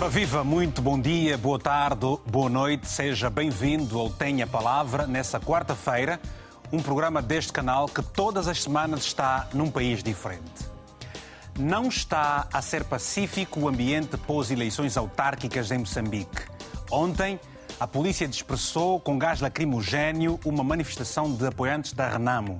Ora viva, muito bom dia, boa tarde, boa noite, seja bem-vindo ao Tenha Palavra nessa quarta-feira, um programa deste canal que todas as semanas está num país diferente. Não está a ser pacífico o ambiente pós-eleições autárquicas em Moçambique. Ontem, a polícia dispersou com gás lacrimogéneo uma manifestação de apoiantes da Renamo.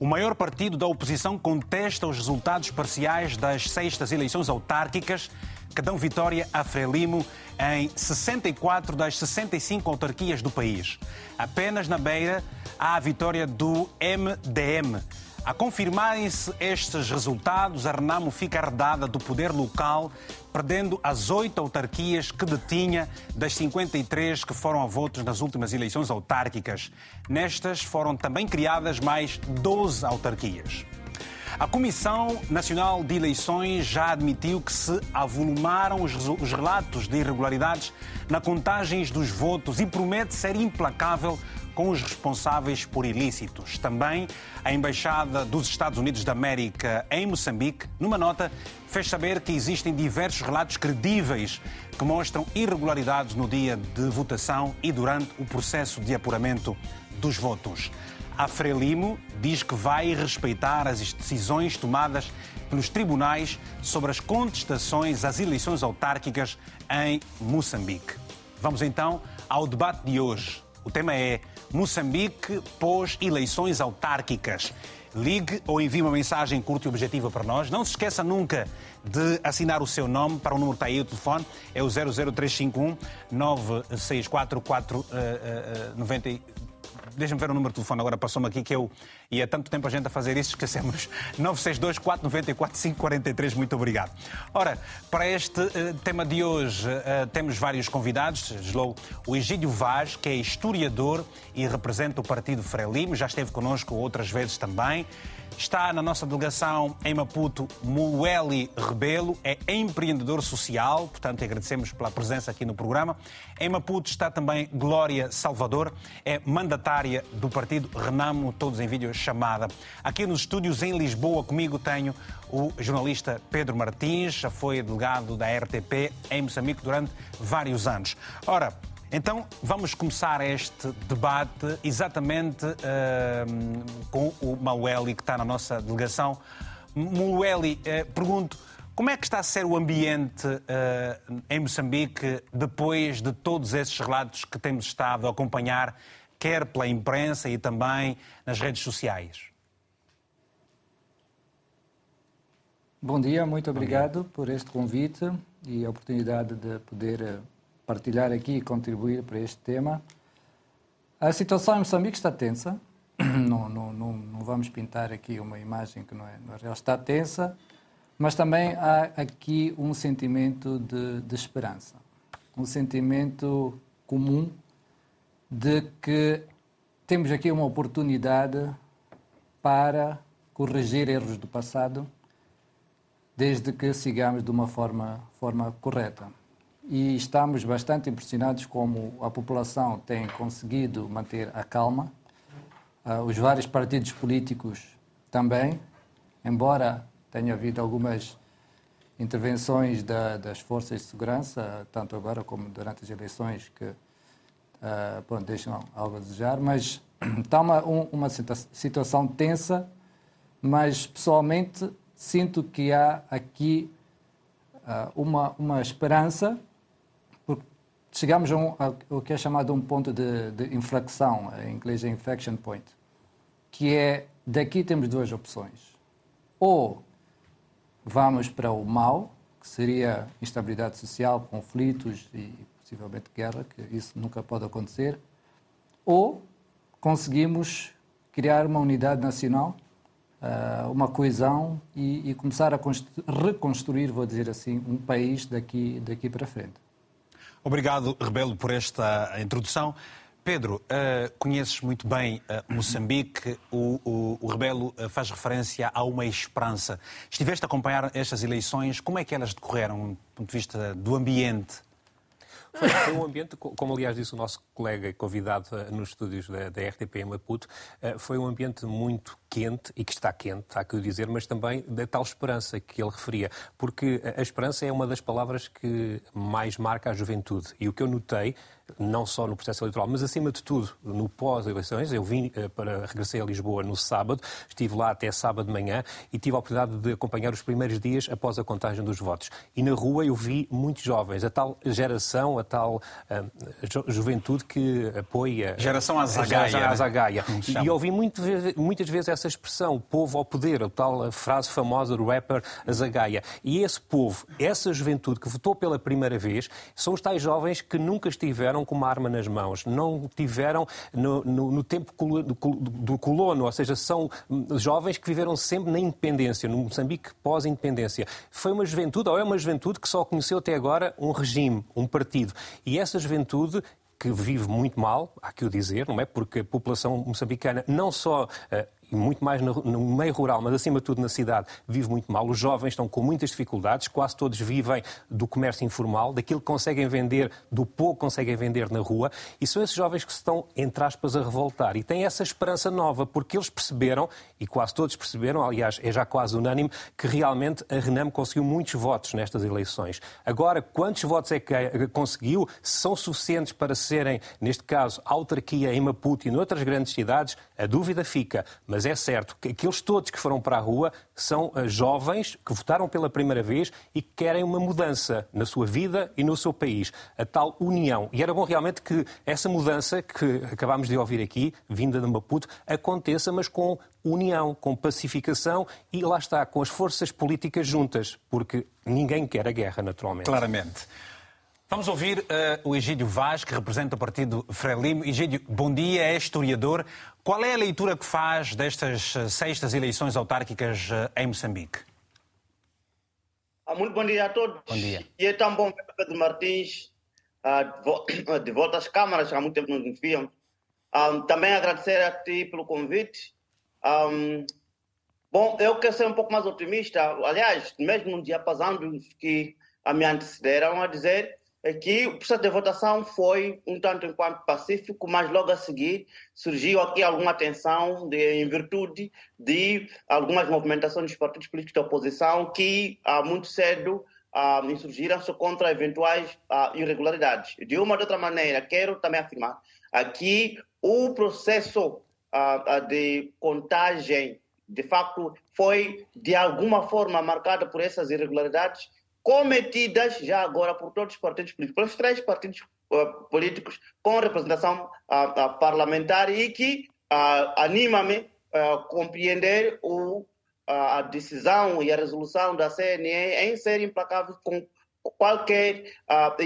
O maior partido da oposição contesta os resultados parciais das sextas eleições autárquicas que dão vitória a Frelimo em 64 das 65 autarquias do país. Apenas na Beira há a vitória do MDM. A confirmarem-se estes resultados, a Renamo fica arredada do poder local, perdendo as oito autarquias que detinha das 53 que foram a votos nas últimas eleições autárquicas. Nestas foram também criadas mais 12 autarquias. A Comissão Nacional de Eleições já admitiu que se avolumaram os relatos de irregularidades na contagem dos votos e promete ser implacável com os responsáveis por ilícitos. Também a Embaixada dos Estados Unidos da América em Moçambique, numa nota, fez saber que existem diversos relatos credíveis que mostram irregularidades no dia de votação e durante o processo de apuramento dos votos. A Frelimo diz que vai respeitar as decisões tomadas pelos tribunais sobre as contestações às eleições autárquicas em Moçambique. Vamos então ao debate de hoje. O tema é Moçambique pós-eleições autárquicas. Ligue ou envie uma mensagem curta e objetiva para nós. Não se esqueça nunca de assinar o seu nome para o número que está aí, o telefone. É o 00351 9644 90 deixa-me ver o número de telefone, agora passou-me aqui que eu. E há tanto tempo a gente a fazer isso, esquecemos. 962 494 543, muito obrigado. Ora, para este uh, tema de hoje uh, temos vários convidados. Slow, o Egídio Vaz, que é historiador e representa o Partido Frelimo, já esteve connosco outras vezes também. Está na nossa delegação em Maputo Mueli Rebelo, é empreendedor social, portanto agradecemos pela presença aqui no programa. Em Maputo está também Glória Salvador, é mandatária do partido Renamo, todos em vídeo chamada. Aqui nos estúdios em Lisboa comigo tenho o jornalista Pedro Martins, já foi delegado da RTP em Moçambique durante vários anos. Ora, então, vamos começar este debate exatamente uh, com o Maueli, que está na nossa delegação. Maueli, uh, pergunto, como é que está a ser o ambiente uh, em Moçambique depois de todos esses relatos que temos estado a acompanhar, quer pela imprensa e também nas redes sociais? Bom dia, muito obrigado por este convite e a oportunidade de poder partilhar aqui e contribuir para este tema. A situação em Moçambique está tensa. Não, não, não, não vamos pintar aqui uma imagem que não é, não é real. Está tensa, mas também há aqui um sentimento de, de esperança. Um sentimento comum de que temos aqui uma oportunidade para corrigir erros do passado, desde que sigamos de uma forma, forma correta e estamos bastante impressionados como a população tem conseguido manter a calma. Uh, os vários partidos políticos também, embora tenha havido algumas intervenções da, das forças de segurança, tanto agora como durante as eleições, que uh, deixam algo a desejar, mas está uma, um, uma situação tensa, mas pessoalmente sinto que há aqui uh, uma, uma esperança chegamos a, um, a, o que é chamado um ponto de, de inflexão, em inglês é inflection point, que é daqui temos duas opções. Ou vamos para o mal, que seria instabilidade social, conflitos e possivelmente guerra, que isso nunca pode acontecer, ou conseguimos criar uma unidade nacional, ah, uma coesão e, começar a reconstruir, vou dizer assim, um país daqui, daqui para frente. Obrigado, Rebelo, por esta introdução. Pedro, uh, conheces muito bem uh, Moçambique. O, o, o Rebelo uh, faz referência a uma esperança. Estiveste a acompanhar estas eleições. Como é que elas decorreram, do ponto de vista do ambiente? Foi, foi, um ambiente, como aliás disse o nosso colega convidado nos estúdios da, da RTP em Maputo, foi um ambiente muito quente e que está quente, há que o dizer, mas também da tal esperança que ele referia, porque a esperança é uma das palavras que mais marca a juventude. E o que eu notei não só no processo eleitoral, mas acima de tudo no pós-eleições. Eu vim eh, para regressei a Lisboa no sábado, estive lá até sábado de manhã e tive a oportunidade de acompanhar os primeiros dias após a contagem dos votos. E na rua eu vi muitos jovens, a tal geração, a tal uh, juventude que apoia. Geração Azagaia. Azagaia. E, e ouvi muito, muitas vezes essa expressão, povo ao poder, a tal frase famosa do rapper Azagaia. E esse povo, essa juventude que votou pela primeira vez, são os tais jovens que nunca estiveram tiveram com uma arma nas mãos, não tiveram no, no, no tempo do colono, ou seja, são jovens que viveram sempre na independência, no Moçambique pós-independência. Foi uma juventude, ou é uma juventude que só conheceu até agora um regime, um partido. E essa juventude que vive muito mal, há que o dizer, não é? Porque a população moçambicana não só uh, muito mais no, meio rural, mas acima de tudo na cidade, vive muito mal. Os jovens estão com muitas dificuldades, quase todos vivem do comércio informal, daquilo que conseguem vender, do pouco que conseguem vender na rua, e são esses jovens que se estão, entre aspas, a revoltar. E têm essa esperança nova, porque eles perceberam, e quase todos perceberam, aliás, é já quase unânime, que realmente a Renam conseguiu muitos votos nestas eleições. Agora, quantos votos é que conseguiu? São suficientes para serem, neste caso, autarquia em Maputo e noutras grandes cidades? A dúvida fica, mas é certo que aqueles todos que foram para a rua são eh, jovens que votaram pela primeira vez e que querem uma mudança na sua vida e no seu país, a tal união. E era bom realmente que essa mudança que acabámos de ouvir aqui, vinda de Maputo, aconteça, mas com união, com pacificação e lá está, com as forças políticas juntas, porque ninguém quer a guerra, naturalmente. Claramente. Vamos ouvir uh, o Egídio Vaz, que representa o partido Frelimo. Egídio, bom dia, é historiador. Qual é a leitura que faz destas uh, sextas eleições autárquicas uh, em Moçambique? Ah, muito bom dia a todos. Bom dia. E é tão bom ver Pedro Martins de volta às câmaras, há muito tempo nos enviam. Um, também agradecer a ti pelo convite. Bom, eu quero ser um pouco mais otimista. Aliás, mesmo no diapasão dos que me antecederam a dizer que o processo de votação foi um tanto enquanto pacífico, mas logo a seguir surgiu aqui alguma tensão de, em virtude de algumas movimentações dos partidos políticos da oposição que ah, muito cedo ah, insurgiram-se contra eventuais ah, irregularidades. De uma ou de outra maneira, quero também afirmar aqui o processo ah, ah, de contagem, de facto, foi de alguma forma marcado por essas irregularidades cometidas já agora por todos os partidos políticos, pelos três partidos uh, políticos com representação uh, parlamentar e que anima-me a compreender o, a decisão e a resolução da CNE em ser implacável com qualquer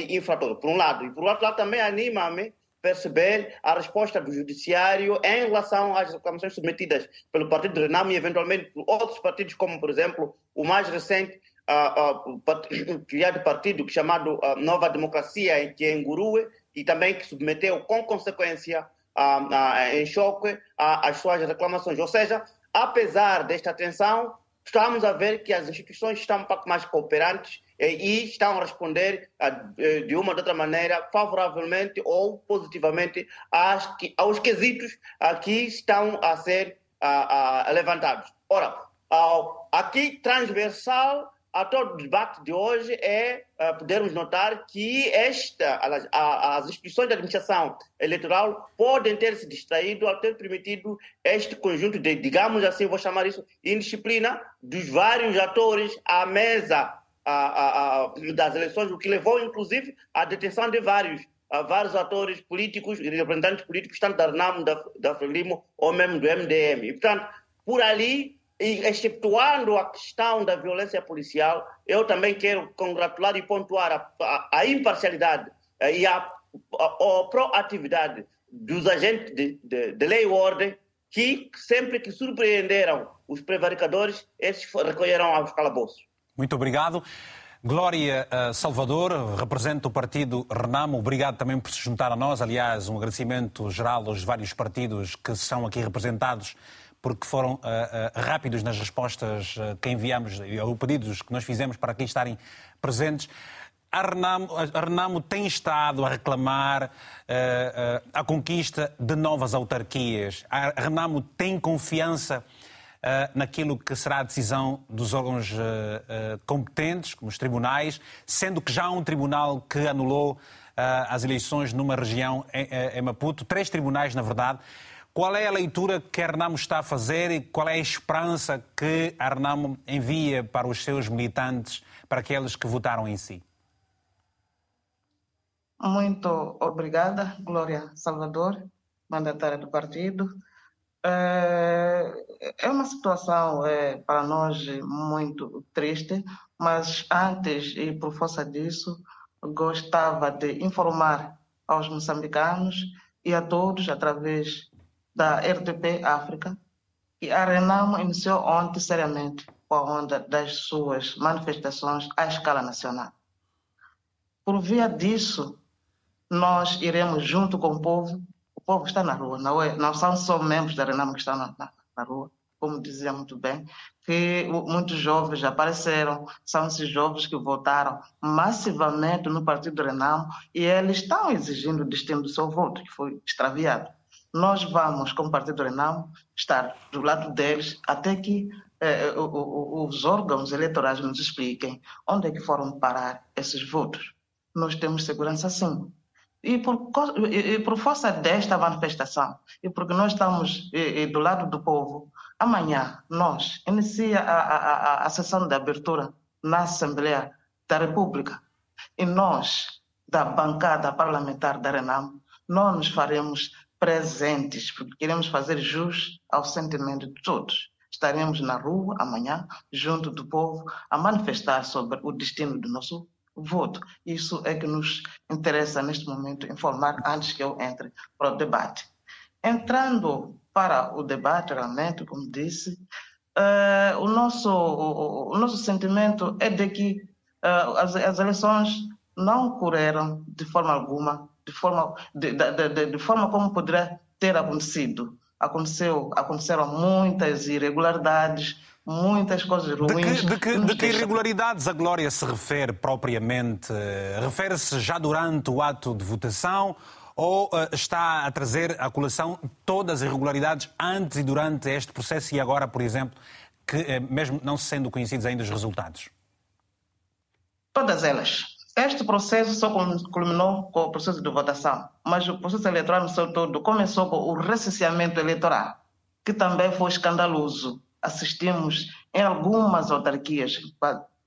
infrator, por um lado. E por outro lado também anima-me perceber a resposta do judiciário em relação às reclamações submetidas pelo Partido de Renamo e eventualmente por outros partidos, como por exemplo o mais recente uh, uh, criado partido chamado uh, Nova Democracia, que é em e também que submeteu com consequência em choque as suas reclamações. Ou seja, apesar desta tensão, estamos a ver que as instituições estão um pouco mais cooperantes e estão a responder de uma ou outra maneira favoravelmente ou positivamente aos quesitos que estão a ser levantados. Ora, aqui transversal a todo o debate de hoje é uh, podermos notar que esta, a, as instituições de administração eleitoral podem ter se distraído ao ter permitido este conjunto de, digamos assim, vou chamar isso, indisciplina dos vários atores à mesa a, a, das eleições, o que levou, inclusive, à detenção de vários vários atores políticos representantes políticos, tanto da RNAM, da, da Frelimo ou mesmo do MDM. E, portanto, por ali e exceptuando a questão da violência policial, eu também quero congratular e pontuar a, a, a imparcialidade eh, e a, a, proatividade dos agentes de, de, de, lei e ordem que, sempre que surpreenderam os prevaricadores, esses recolheram aos calabouços. Muito obrigado. Glória uh, Salvador, representa o partido Renamo. Obrigado também por se juntar a nós. Aliás, um agradecimento geral aos vários partidos que são aqui representados porque foram uh, uh, rápidos nas respostas uh, que enviamos, ou pedidos que nós fizemos para aqui estarem presentes. a Renamo, a Renamo tem estado a reclamar a conquista de novas autarquias. A Renamo tem confiança naquilo que será a decisão dos órgãos competentes, como os tribunais, sendo que já há um tribunal que anulou as eleições numa região em Maputo, três tribunais, na verdade. Qual é a leitura que a Renamo está a fazer e qual é a esperança que a Renamo envia para os seus militantes, para aqueles que votaram em si? Muito obrigada, Glória Salvador, mandatária do partido. É, é uma situação é, para nós muito triste, mas antes e por força disso, gostava de informar aos moçambicanos e a todos, através da RTP África, que a Renamo iniciou ontem seriamente com a onda das suas manifestações à escala nacional. Por via disso, nós iremos junto com o povo, o povo está na rua, não, é, não são só membros da Renamo que estão na, na, na rua, como dizia muito bem, que muitos jovens apareceram, são esses jovens que votaram massivamente no partido Renamo e eles estão exigindo o destino do seu voto, que foi extraviado nós vamos, como Partido Renamo, estar do lado deles até que eh, os órgãos eleitorais nos expliquem onde é que foram parar esses votos. Nós temos segurança sim. E por, e por força desta manifestação, e porque nós estamos e, do lado do povo, amanhã nós inicia a, a, a, a sessão de abertura na Assembleia da República. E nós, da bancada parlamentar da Renamo, não nos faremos presentes, porque queremos fazer jus ao sentimento de todos. Estaremos na rua amanhã, junto do povo, a manifestar sobre o destino do nosso voto. Isso é que nos interessa neste momento informar antes que eu entre para o debate. Entrando para o debate, realmente, como disse, uh, o, nosso, o, o, nosso sentimento é de que uh, as, as eleições não ocorreram de forma alguma de forma, de, de, de, forma como poderia ter acontecido. Aconteceu, aconteceram muitas irregularidades, muitas coisas ruins. De que, de que, de que irregularidades a Glória se refere propriamente? Refere-se já durante o ato de votação ou uh, está a trazer à colação todas as irregularidades antes e durante este processo e agora, por exemplo, que uh, mesmo não sendo conhecidos ainda os resultados? Todas elas. Este processo só culminou com o processo de votação, mas o processo eleitoral no seu todo começou com o recenseamento eleitoral, que também foi escandaloso. Assistimos em algumas autarquias,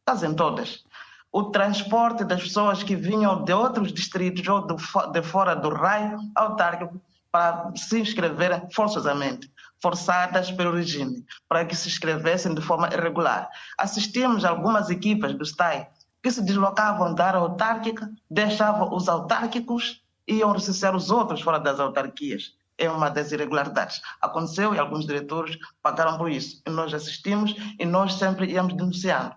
quase em todas, o transporte das pessoas que vinham de outros distritos ou de fora do raio autárquico para se inscreverem forçosamente, forçadas pelo regime, para que se inscrevessem de forma irregular. Assistimos algumas equipas do STAI que se deslocavam da área autárquica, deixavam os autárquicos e iam recensear os outros fora das autarquias. É uma das irregularidades. Aconteceu e alguns diretores pagaram por isso. E nós assistimos e nós sempre íamos denunciando.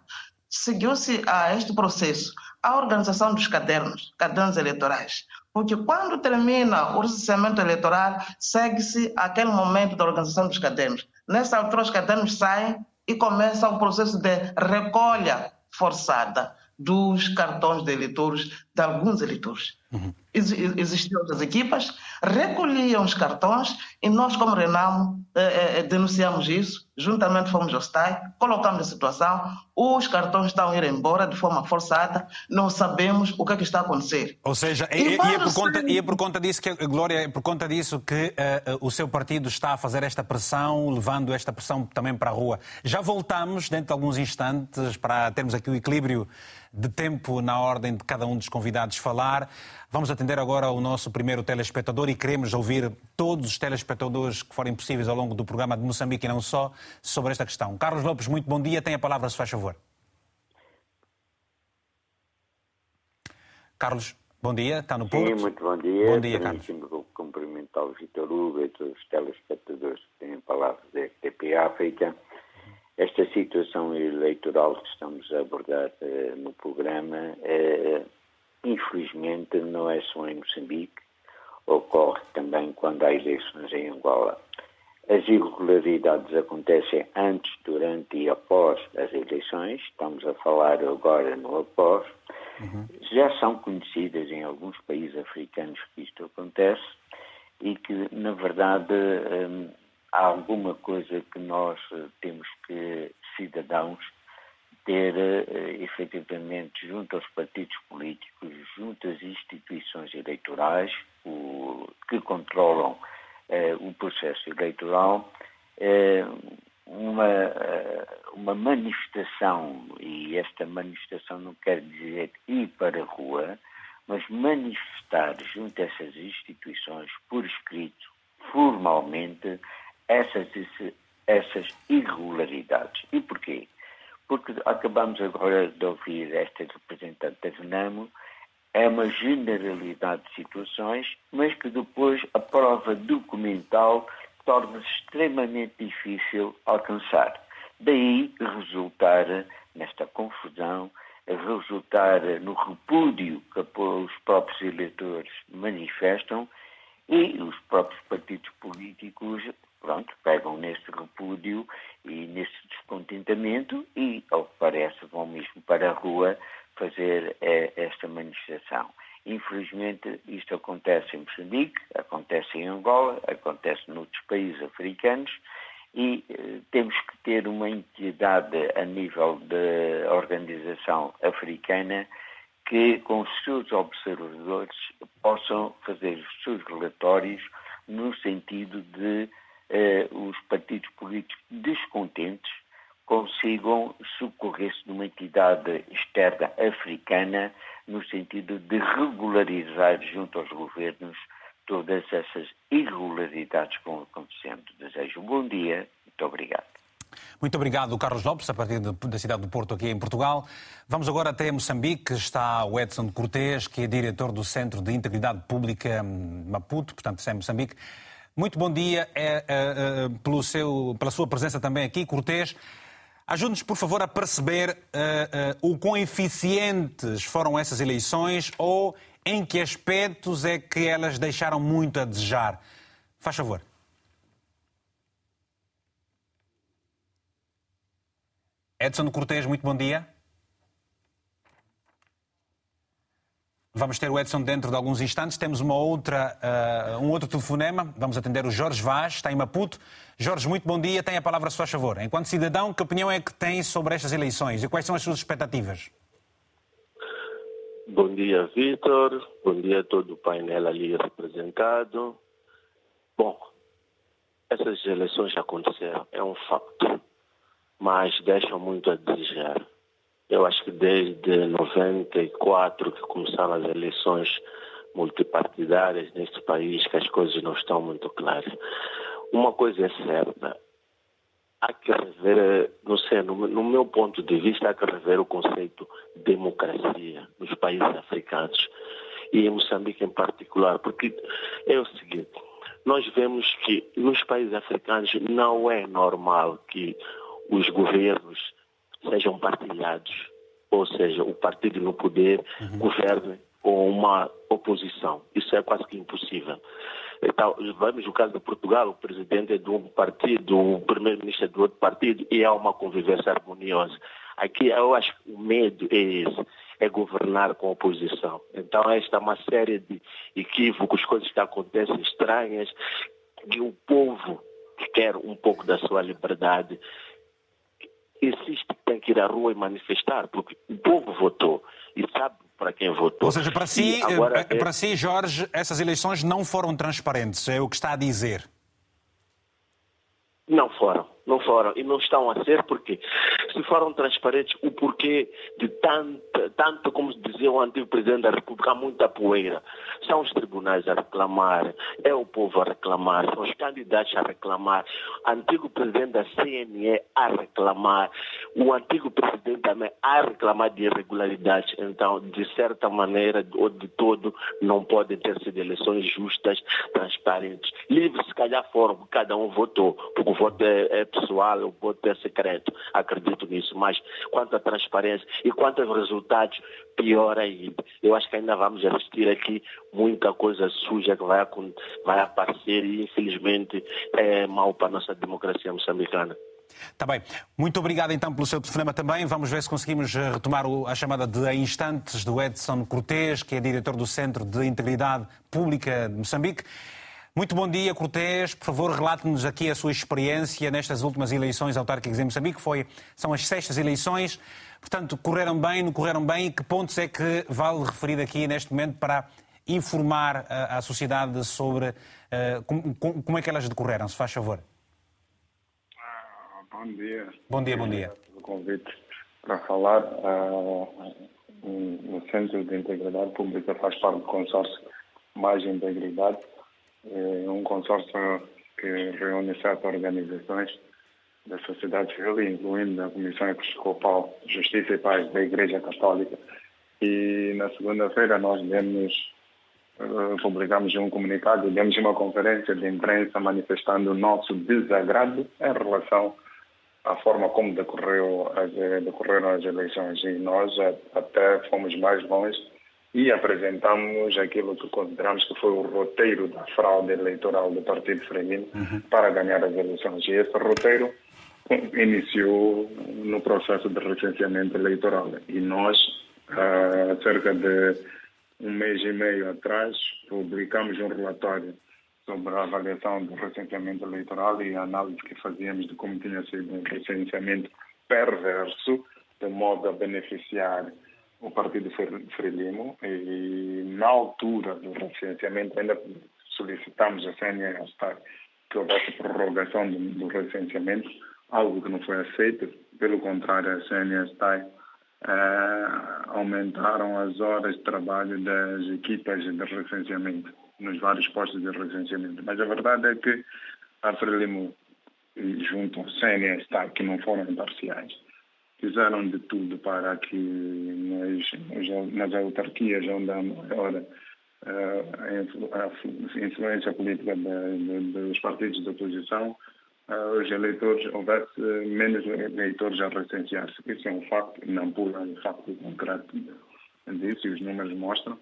Seguiu-se a este processo a organização dos cadernos, cadernos eleitorais. Porque quando termina o recenseamento eleitoral, segue-se aquele momento da organização dos cadernos. Nessa altura, os cadernos saem e começa o processo de recolha forçada dos cartões de eleitores de alguns eleitores. Uhum. Existiam outras equipas, recolhiam os cartões e nós, como Renamo, eh, eh, denunciamos isso, juntamente fomos ao STAI, colocamos a situação, os cartões estão a ir embora de forma forçada, não sabemos o que é que está a acontecer. Ou seja, e, e, é, por conta, e é por conta disso, que, Glória, é por conta disso que uh, o seu partido está a fazer esta pressão, levando esta pressão também para a rua. Já voltamos, dentro de alguns instantes, para termos aqui o equilíbrio de tempo na ordem de cada um dos convidados falar. Vamos atender agora o nosso primeiro telespectador e queremos ouvir todos os telespectadores que forem possíveis ao longo do programa de Moçambique e não só sobre esta questão. Carlos Lopes, muito bom dia. Tem a palavra, se faz favor. Carlos, bom dia. Está no Porto? Sim, muito bom dia. Bom dia, Carlos. cumprimentar o Vitor Hugo e todos os telespectadores que têm a palavra da RTP África. Esta situação eleitoral que estamos a abordar uh, no programa, uh, infelizmente, não é só em Moçambique, ocorre também quando há eleições em Angola. As irregularidades acontecem antes, durante e após as eleições, estamos a falar agora no após, Uhum. Já são conhecidas em alguns países africanos que isto acontece e que, na verdade, hum, há alguma coisa que nós eh, temos que, cidadãos, ter uh, efetivamente junto aos partidos políticos, junto às instituições eleitorais o, que controlam uh, o processo eleitoral, uh, uma, uma manifestação, e esta manifestação não quer dizer ir para a rua, mas manifestar junto a essas instituições, por escrito, formalmente, essas, essas irregularidades. E porquê? Porque acabamos agora de ouvir esta representante da Renamo, é uma generalidade de situações, mas que depois a prova documental torna-se extremamente difícil alcançar. Daí resultar nesta confusão, resultar no repúdio que os próprios eleitores manifestam e os próprios partidos políticos, pronto, pegam nesse repúdio e nesse descontentamento e, ao que parece, vão mesmo para a rua fazer eh, esta manifestação. Infelizmente, isto acontece em Moçambique, acontece em Angola, acontece noutros países africanos e eh, temos que ter uma entidade a nível da organização africana que, com os seus observadores, possam fazer os seus relatórios no sentido de os partidos políticos descontentes consigam socorrer-se de uma entidade externa africana no sentido de regularizar junto aos governos todas essas irregularidades que vão acontecendo. Desejo um bom dia. Muito obrigado. Muito obrigado, Carlos Lopes, a partir da cidade do Porto, aqui em Portugal. Vamos agora até Moçambique. Está o Edson Cortês, que é diretor do Centro de Integridade Pública Maputo, portanto, está em Moçambique. Muito bom dia é, é, é, pelo seu, pela sua presença também aqui, Cortês. Ajude-nos, por favor, a perceber uh, uh, o quão eficientes foram essas eleições ou em que aspectos é que elas deixaram muito a desejar. Faz favor. Edson Cortês, muito bom dia. Vamos ter o Edson dentro de alguns instantes. Temos uma outra, uh, um outro telefonema. Vamos atender o Jorge Vaz, está em Maputo. Jorge, muito bom dia. Tem a palavra a sua favor. Enquanto cidadão, que opinião é que tem sobre estas eleições e quais são as suas expectativas? Bom dia, Vitor. Bom dia a todo o painel ali representado. Bom, essas eleições já aconteceram, é um facto, mas deixam muito a desejar. Eu acho que desde 94 que começaram as eleições multipartidárias neste país que as coisas não estão muito claras. Uma coisa é certa, há que rever, não sei, no, no, meu ponto de vista, há que rever o conceito de democracia nos países africanos e em Moçambique em particular, porque é o seguinte, nós vemos que nos países africanos não é normal que os governos sejam partilhados, ou seja, o partido no poder uhum. governe com uma oposição. Isso é quase que impossível. Então, vamos no caso de Portugal, o presidente é de um partido, o primeiro-ministro é de outro partido e há uma convivência harmoniosa. Aqui eu acho que o medo é esse, é governar com a oposição. Então esta é uma série de equívocos, coisas que acontecem estranhas, e o povo que quer um pouco da sua liberdade que tem que ir à rua e manifestar, porque o povo votou e sabe para quem votou. Ou seja, para si, eh, para é... si, Jorge, essas eleições não foram transparentes, é o que está a dizer. Não foram não foram e não estão a ser porque se foram transparentes o porquê de tanto, tanto como dizia o antigo presidente da República, há muita poeira. São os tribunais a reclamar, é o povo a reclamar, são os candidatos a reclamar, o antigo presidente da CNE a reclamar, o antigo presidente também a reclamar de irregularidades. Então, de certa maneira ou de todo, não podem ter sido eleições justas, transparentes. Livres, se calhar foram, cada um votou, porque o voto é, é pessoal, eu vou ter secreto, acredito nisso, mas quanto à transparência e quanto aos resultados, pior ainda. Eu acho que ainda vamos assistir aqui muita coisa suja que vai, vai aparecer e infelizmente é mau para a nossa democracia moçambicana. Está bem. Muito obrigado então pelo seu telefonema também. Vamos ver se conseguimos eh, retomar a chamada de instantes do Edson Cortés, que é diretor do Centro de Integridade Pública de Moçambique. Muito bom dia, Cortés. Por favor, relate-nos aqui a sua experiência nestas últimas eleições autárquicas em Moçambique. Foi, são as sextas eleições. Portanto, correram bem, não correram bem? Que pontos é que vale referir aqui neste momento para informar a, a sociedade sobre uh, como, como, é que elas decorreram, se faz favor? Ah, bom dia. Bom dia, bom dia. O convite para falar. Uh, no Centro de Integridade Pública faz parte do consórcio Mais Integridade é um consórcio que reúne sete organizações da sociedade civil, incluindo a Comissão Episcopal Justiça e Paz da Igreja Católica. E na segunda-feira nós demos, uh, publicamos um comunicado, demos uma conferência de imprensa manifestando o nosso desagrado em relação à forma como decorreu as, decorreram as eleições. E nós até fomos mais longe e apresentamos aquilo que consideramos que foi o roteiro da fraude eleitoral do Partido Frelimo uhum. para ganhar as eleições. E esse roteiro iniciou no processo de recenseamento eleitoral. E nós, há cerca de um mês e meio atrás, publicamos um relatório sobre a avaliação do recenseamento eleitoral e a análise que fazíamos de como tinha sido um recenseamento perverso, de modo a beneficiar o Partido Frelimo e na altura do recenseamento ainda solicitamos a CNSTAR que houvesse prorrogação do, do recenseamento, algo que não foi aceito. Pelo contrário, a CNSTAI eh, aumentaram as horas de trabalho das equipas de recenseamento nos vários postos de recenseamento. Mas a verdade é que a Frelimo, junto ao CNSTAI, que não foram imparciais, fizeram de tudo para que nas, nas autarquias onde há maior uh, a influência política dos partidos de oposição, uh, os eleitores, houvesse menos eleitores a recensear-se. Isso é um facto, não pula um facto concreto disso, e os números mostram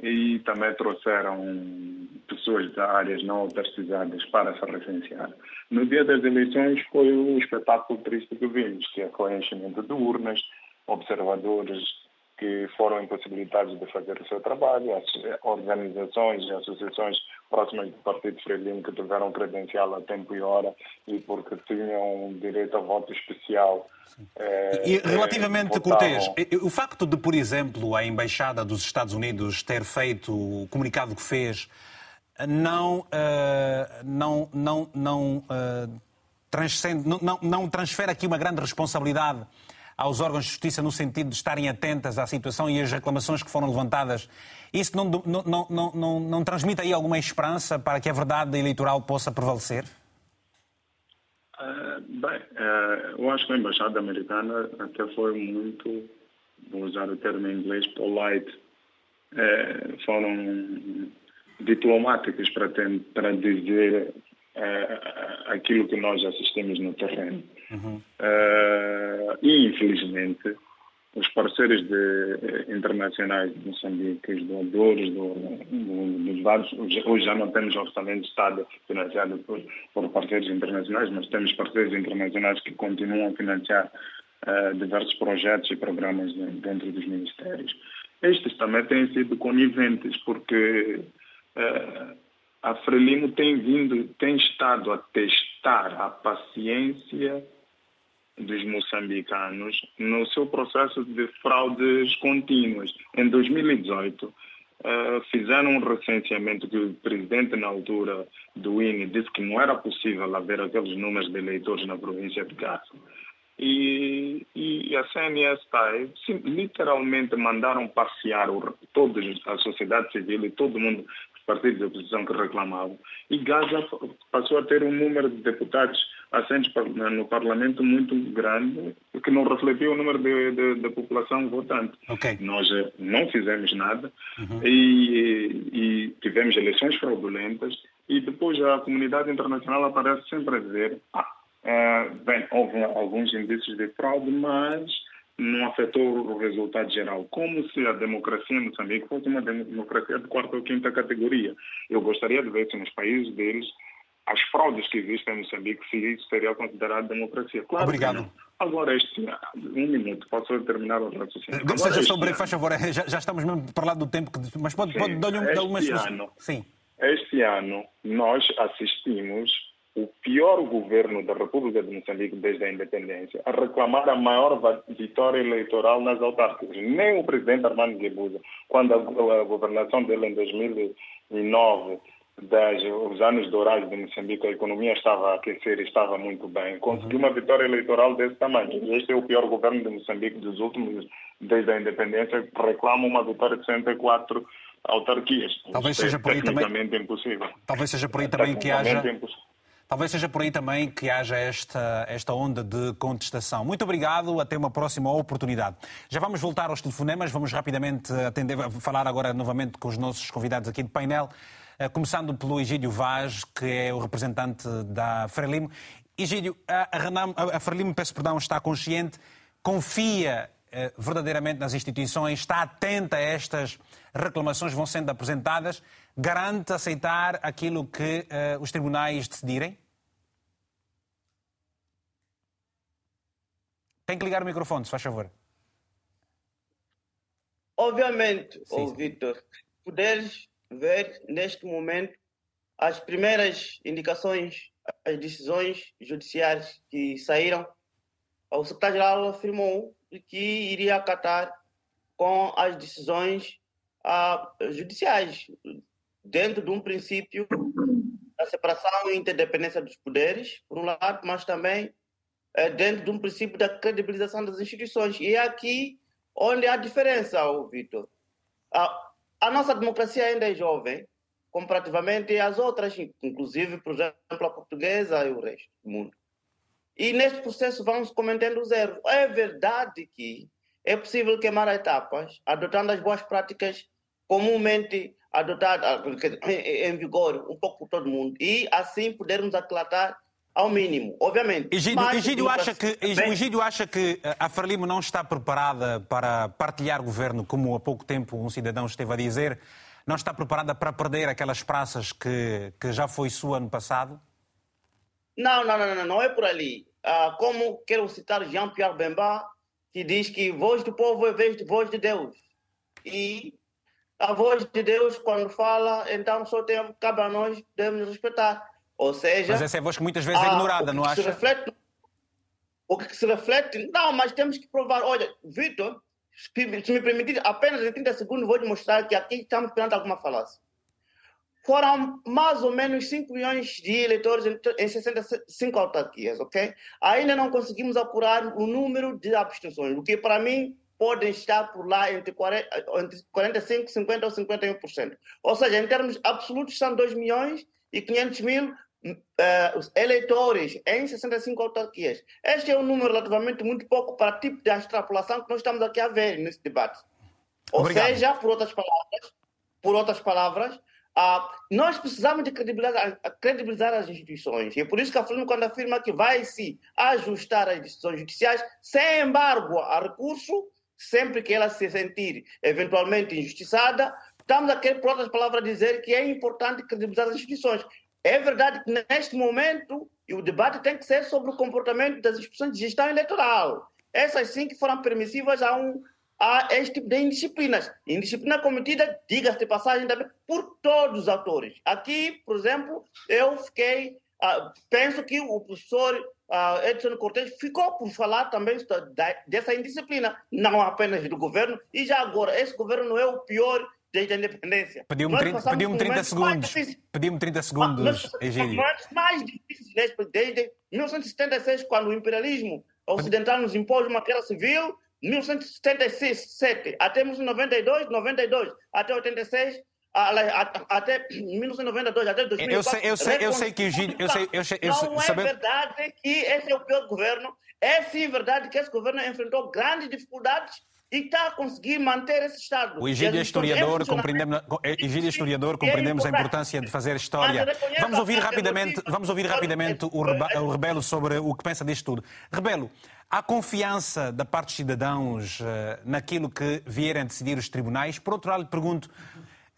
e também trouxeram pessoas de áreas não autarquizadas para se recensear. No dia das eleições foi o espetáculo triste que vimos, que foi o enchimento de urnas, observadores que foram impossibilitados de fazer o seu trabalho, as organizações e associações próximas do Partido Frelimo que tiveram credencial a tempo e hora e porque tinham direito a voto especial. É, e relativamente, Cortés, o facto de, por exemplo, a Embaixada dos Estados Unidos ter feito o comunicado que fez não, uh, não, não, não, uh, transcende, não, não, não transfere aqui uma grande responsabilidade aos órgãos de justiça no sentido de estarem atentas à situação e às reclamações que foram levantadas, isso não, não, não, não, não, transmite aí alguma esperança para que a verdade eleitoral possa prevalecer? Uh, bem, uh, eu acho que a Embaixada Americana até foi muito, vou usar o termo em inglês, polite. Uh, foram diplomáticas para, para dizer aquilo que nós assistimos no terreno. Uhum. Uh, e, infelizmente, os parceiros de, eh, internacionais de Moçambique, os doadores do, do, dos vários, hoje já não temos orçamento de Estado financiado por, por, parceiros internacionais, mas temos parceiros internacionais que continuam a financiar uh, diversos projetos e programas dentro dos ministérios. Estes também têm sido coniventes, porque uh, a Frelimo tem vindo, tem estado a testar a paciência dos moçambicanos no seu processo de fraudes contínuas. Em 2018, uh, eh, fizeram um recenseamento que o presidente, na altura do INE, disse que não era possível haver aqueles números de eleitores na província de Gaza. E, e, a CNS TAI literalmente mandaram passear o, a sociedade civil e todo mundo partidos de oposição que reclamavam. E Gaza passou a ter um número de deputados assentes no Parlamento muito grande, que não refletiu o número de população votante. Okay. Nós eh, não fizemos nada uhum. e, e, tivemos eleições fraudulentas e depois a comunidade internacional aparece sempre a dizer ah, é, bem, houve alguns indícios de fraude, mas não afetou o resultado geral. Como se a democracia em Moçambique fosse uma democracia de quarta ou quinta categoria. Eu gostaria de ver se nos países deles as fraudes que existem em Moçambique, se isso seria considerado democracia. Claro Obrigado. Agora, este, um minuto, posso terminar o raciocínio? Agora, Seja só breve, faz favor, já, já, estamos mesmo para lá do tempo, que, mas pode, pode dar-lhe um, algumas... Ano, Sim. Este ano, nós assistimos o pior governo da República de Moçambique desde a independência a reclamar a maior vitória eleitoral nas autárquicas. Nem o presidente Armando Guebuza, quando a, governação dele em 2009 das, os anos dourados de Moçambique, a economia estava a aquecer e estava muito bem. Conseguiu uma vitória eleitoral desse tamanho. E este é o pior governo de Moçambique dos últimos, desde a independência, reclama uma vitória de 64 autarquias. Talvez seja por aí também. impossível. Talvez seja por aí também que haja. Talvez seja por aí também que haja esta, esta onda de contestação. Muito obrigado, até uma próxima oportunidade. Já vamos voltar aos telefonemas, vamos rapidamente atender, falar agora novamente com os nossos convidados aqui de painel. Eh, começando pelo Egídio Vaz, que é o representante da Frelimo. Egídio, a, a Frelimo, peço perdão, está consciente, confia eh, verdadeiramente nas instituições, está atenta a estas reclamações que vão sendo apresentadas, garante aceitar aquilo que uh, os tribunais decidirem? Tem que ligar o microfone, se faz favor. Obviamente, oh, Vitor, poderes ver neste momento as primeiras indicações, as decisões judiciais que saíram. O secretário-geral afirmou que iria acatar com as decisões uh, judiciais, dentro de um princípio da separação e interdependência dos poderes, por um lado, mas também dentro de um princípio da credibilização das instituições. E é aqui onde há diferença, Vitor. Uh, a nossa democracia ainda é jovem, comparativamente às outras, inclusive, por exemplo, a portuguesa e o resto do mundo. E neste processo vamos cometendo os erros. É verdade que é possível queimar etapas, adotando as boas práticas comumente adotadas em vigor um pouco por todo mundo, e assim podermos aclatar ao mínimo, obviamente. Egídio, Egídio acha que, Egídio acha que a Frelimo não está preparada para partilhar governo, como há pouco tempo um cidadão esteve a dizer, não está preparada para perder aquelas praças que, que já foi sua ano passado? Não, não, não, não, não é por ali. Ah, como quero citar Jean-Pierre Bemba, que diz que voz do povo é voz de Deus. E a voz de Deus, quando fala, então só tem, cabe a nós, devemos respeitar. Ou seja. Mas essa é a voz que muitas vezes é ignorada, não acha? Reflete, o que se reflete. Não, mas temos que provar. Olha, Vitor, se me permitir, apenas em 30 segundos vou demonstrar que aqui estamos perante alguma falácia. Foram mais ou menos 5 milhões de eleitores em 65 autarquias, ok? Ainda não conseguimos apurar o número de abstenções, o que para mim podem estar por lá entre 45, 50 ou 51%. Ou seja, em termos absolutos são 2 milhões e 500 mil uh, eleitores em 65 autarquias. Este é um número relativamente muito pouco para o tipo de extrapolação que nós estamos aqui a ver nesse debate. Ou Obrigado. seja, por outras palavras, por outras palavras, uh, nós precisamos de credibilizar, credibilizar, as instituições. E é por isso que a FLIM, quando afirma que vai se ajustar às decisões judiciais, sem embargo a recurso, sempre que ela se sentir eventualmente injustiçada, estamos aqui, por outras palavras, a dizer que é importante credibilizar as instituições. É verdade que neste momento o debate tem que ser sobre o comportamento das instituições de gestão eleitoral. Essas sim que foram permissivas a, um, a este tipo de indisciplinas. Indisciplina cometida, diga-se de passagem, por todos os atores. Aqui, por exemplo, eu fiquei, uh, penso que o professor uh, Edson Cortes ficou por falar também dessa indisciplina, não apenas do governo, e já agora, esse governo não é o pior desde a independência. Pediu-me 30, pediu 30 segundos. Pediu-me 30 segundos, Egídio. mais difíceis desde 1976, quando o imperialismo ocidental nos impôs uma guerra civil, 1977 até 1992, 92 até 86, até 1992, até 2004. Eu sei, eu sei, eu sei que o. Eu sei, eu sei, eu não é verdade que esse é o pior governo. É sim verdade que esse governo enfrentou grandes dificuldades e está a conseguir manter esse Estado. O Egídio é historiador, compreendemos, Egídio historiador, compreendemos a importância de fazer história. Vamos ouvir rapidamente, vamos ouvir rapidamente o Rebelo sobre o que pensa disto tudo. Rebelo, há confiança da parte dos cidadãos eh, naquilo que vierem decidir os tribunais? Por outro lado, pergunto,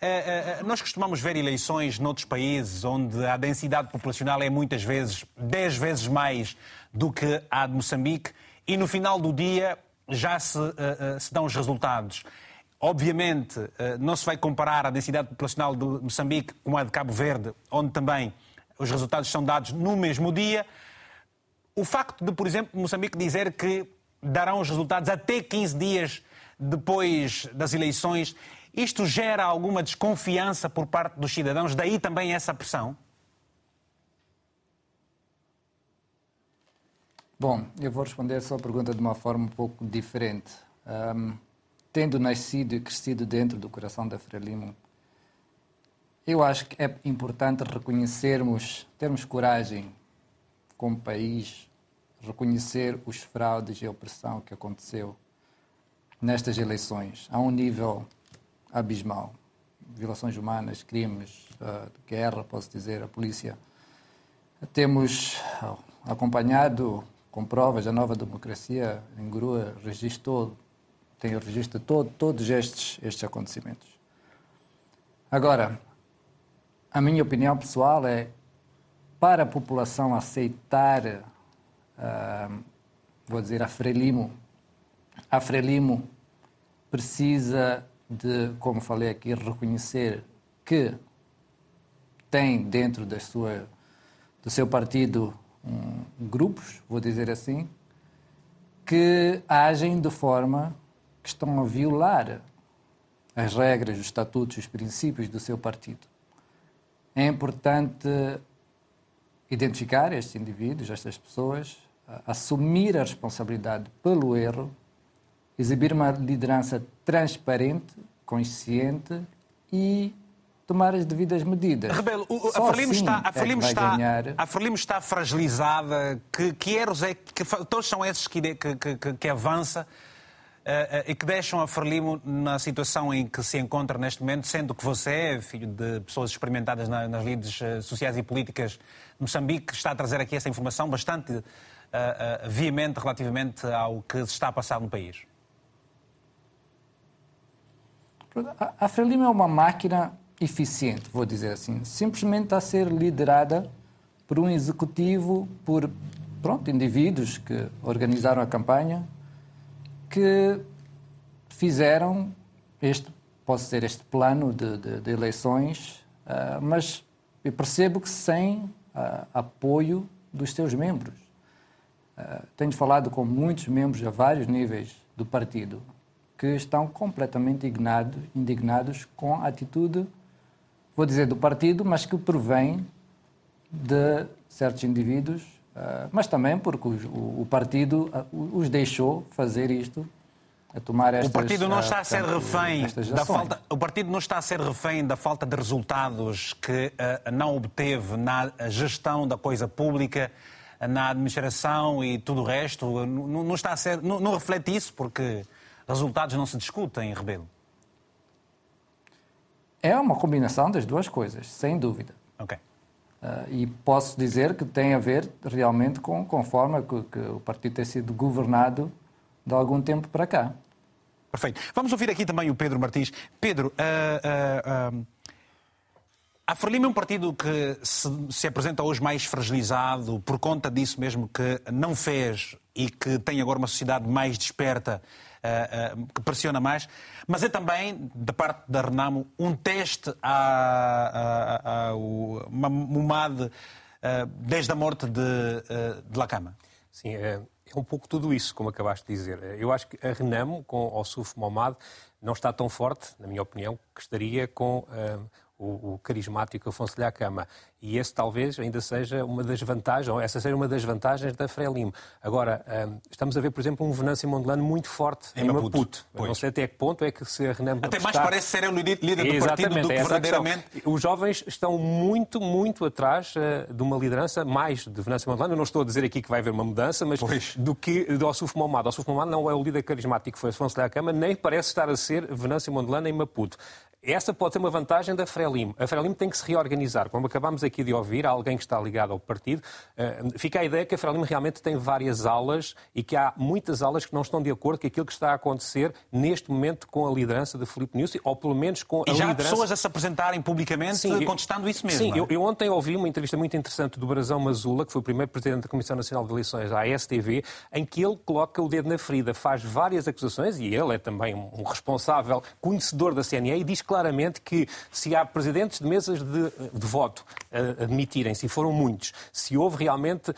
Uh, uh, nós costumamos ver eleições noutros países onde a densidade populacional é muitas vezes 10 vezes mais do que a de Moçambique e no final do dia já se, uh, se dão os resultados. Obviamente, não se vai comparar a densidade populacional de Moçambique com a de Cabo Verde, onde também os resultados são dados no mesmo dia. O facto de, por exemplo, Moçambique dizer que darão os resultados até 15 dias depois das eleições isto gera alguma desconfiança por parte dos cidadãos? Daí também essa pressão? Bom, eu vou responder a sua pergunta de uma forma um pouco diferente. Um, tendo nascido e crescido dentro do coração da Frelimo, eu acho que é importante reconhecermos, termos coragem como país, reconhecer os fraudes e a opressão que aconteceu nestas eleições, a um nível abismal. Violações humanas, crimes, uh, guerra, posso dizer, a polícia. Temos acompanhado com provas a nova democracia em Grua registrou, tem o registro de todo, todos estes, estes acontecimentos. Agora, a minha opinião pessoal é para a população aceitar, uh, vou dizer, a Frelimo, a Frelimo precisa de, como falei aqui, reconhecer que tem dentro da sua, do seu partido um, grupos, vou dizer assim, que agem de forma que estão a violar as regras, os estatutos, os princípios do seu partido. É importante identificar estes indivíduos, estas pessoas, assumir a responsabilidade pelo erro exibir uma liderança transparente, consciente e tomar as devidas medidas. Rebelo, o, a Frelimo assim está, a Frelimo é está, ganhar... a Frelimo está fragilizada. Que, que erros é que todos são esses que, que, que, que avança uh, uh, e que deixam a Frelimo na situação em que se encontra neste momento, sendo que você é filho de pessoas experimentadas na, nas lides uh, sociais e políticas de Moçambique, está a trazer aqui essa informação bastante veemente relativamente ao que se está a passar no país. A Frelimo é uma máquina eficiente, vou dizer assim. Simplesmente está a ser liderada por um executivo, por pronto, indivíduos que organizaram a campanha, que fizeram este, posso dizer, este plano de, de, de eleições, uh, mas eu percebo que sem uh, apoio dos seus membros. Uh, tenho falado com muitos membros a vários níveis do partido que estão completamente indignados, indignados com a atitude, vou dizer, do partido, mas que provém de certos indivíduos, uh, mas também porque o, partido uh, os deixou fazer isto, a tomar estas, o partido não está a ser refém da falta o partido não está a ser refém da falta de resultados que uh, não obteve na gestão da coisa pública na administração e tudo o resto não, não está a ser não, não reflete isso porque Resultados não se discutem, Rebelo? É uma combinação das duas coisas, sem dúvida. Ok. Uh, e posso dizer que tem a ver realmente com, com a forma que, que, o partido tem sido governado de algum tempo para cá. Perfeito. Vamos ouvir aqui também o Pedro Martins. Pedro, uh, uh, a Frelimo é um partido que se, se, apresenta hoje mais fragilizado por conta disso mesmo que não fez e que tem agora uma sociedade mais desperta uh, uh, que pressiona mais, mas é também, da parte da Renamo, um teste uma MUMAD uh, desde a morte de, de Lacama. Sim, é, é um pouco tudo isso, como acabaste de dizer. Eu acho que a Renamo, com o Suf Momad, não está tão forte, na minha opinião, que estaria com o, o carismático Afonso Cama. E esse talvez ainda seja uma das vantagens, ou essa seja uma das vantagens da Frelimo. Agora, um, estamos a ver, por exemplo, um Venâncio Mondelano muito forte em, em Maputo. Maputo. Não sei até que ponto é que se a Renan Até mais parece ser o líder do partido do que é verdadeiramente... Os jovens estão muito, muito atrás uh, de uma liderança mais de Venâncio Mondelano. Eu não estou a dizer aqui que vai haver uma mudança, mas pois. do que do Ossuf Momad. Ossuf Momad não é o líder carismático que foi Afonso Cama, nem parece estar a ser Venâncio Mondelano em Maputo essa pode ser uma vantagem da Frelimo. A Frelimo tem que se reorganizar. Como acabamos aqui de ouvir, alguém que está ligado ao partido, eh, fica a ideia que a Frelimo realmente tem várias alas e que há muitas alas que não estão de acordo com aquilo que está a acontecer neste momento com a liderança de Filipe Nussi, ou pelo menos com a e já liderança... há pessoas a se apresentarem publicamente sim, contestando isso mesmo. Sim, é? eu, eu, ontem ouvi uma entrevista muito interessante do Brazão Mazula, que foi o primeiro presidente da Comissão Nacional de Eleições, à STV, em que ele coloca o dedo na ferida, faz várias acusações, e ele é também um responsável, conhecedor da CNE, e diz claramente que se há presidentes de mesas de, de voto admitirem-se, e foram muitos, se houve realmente uh,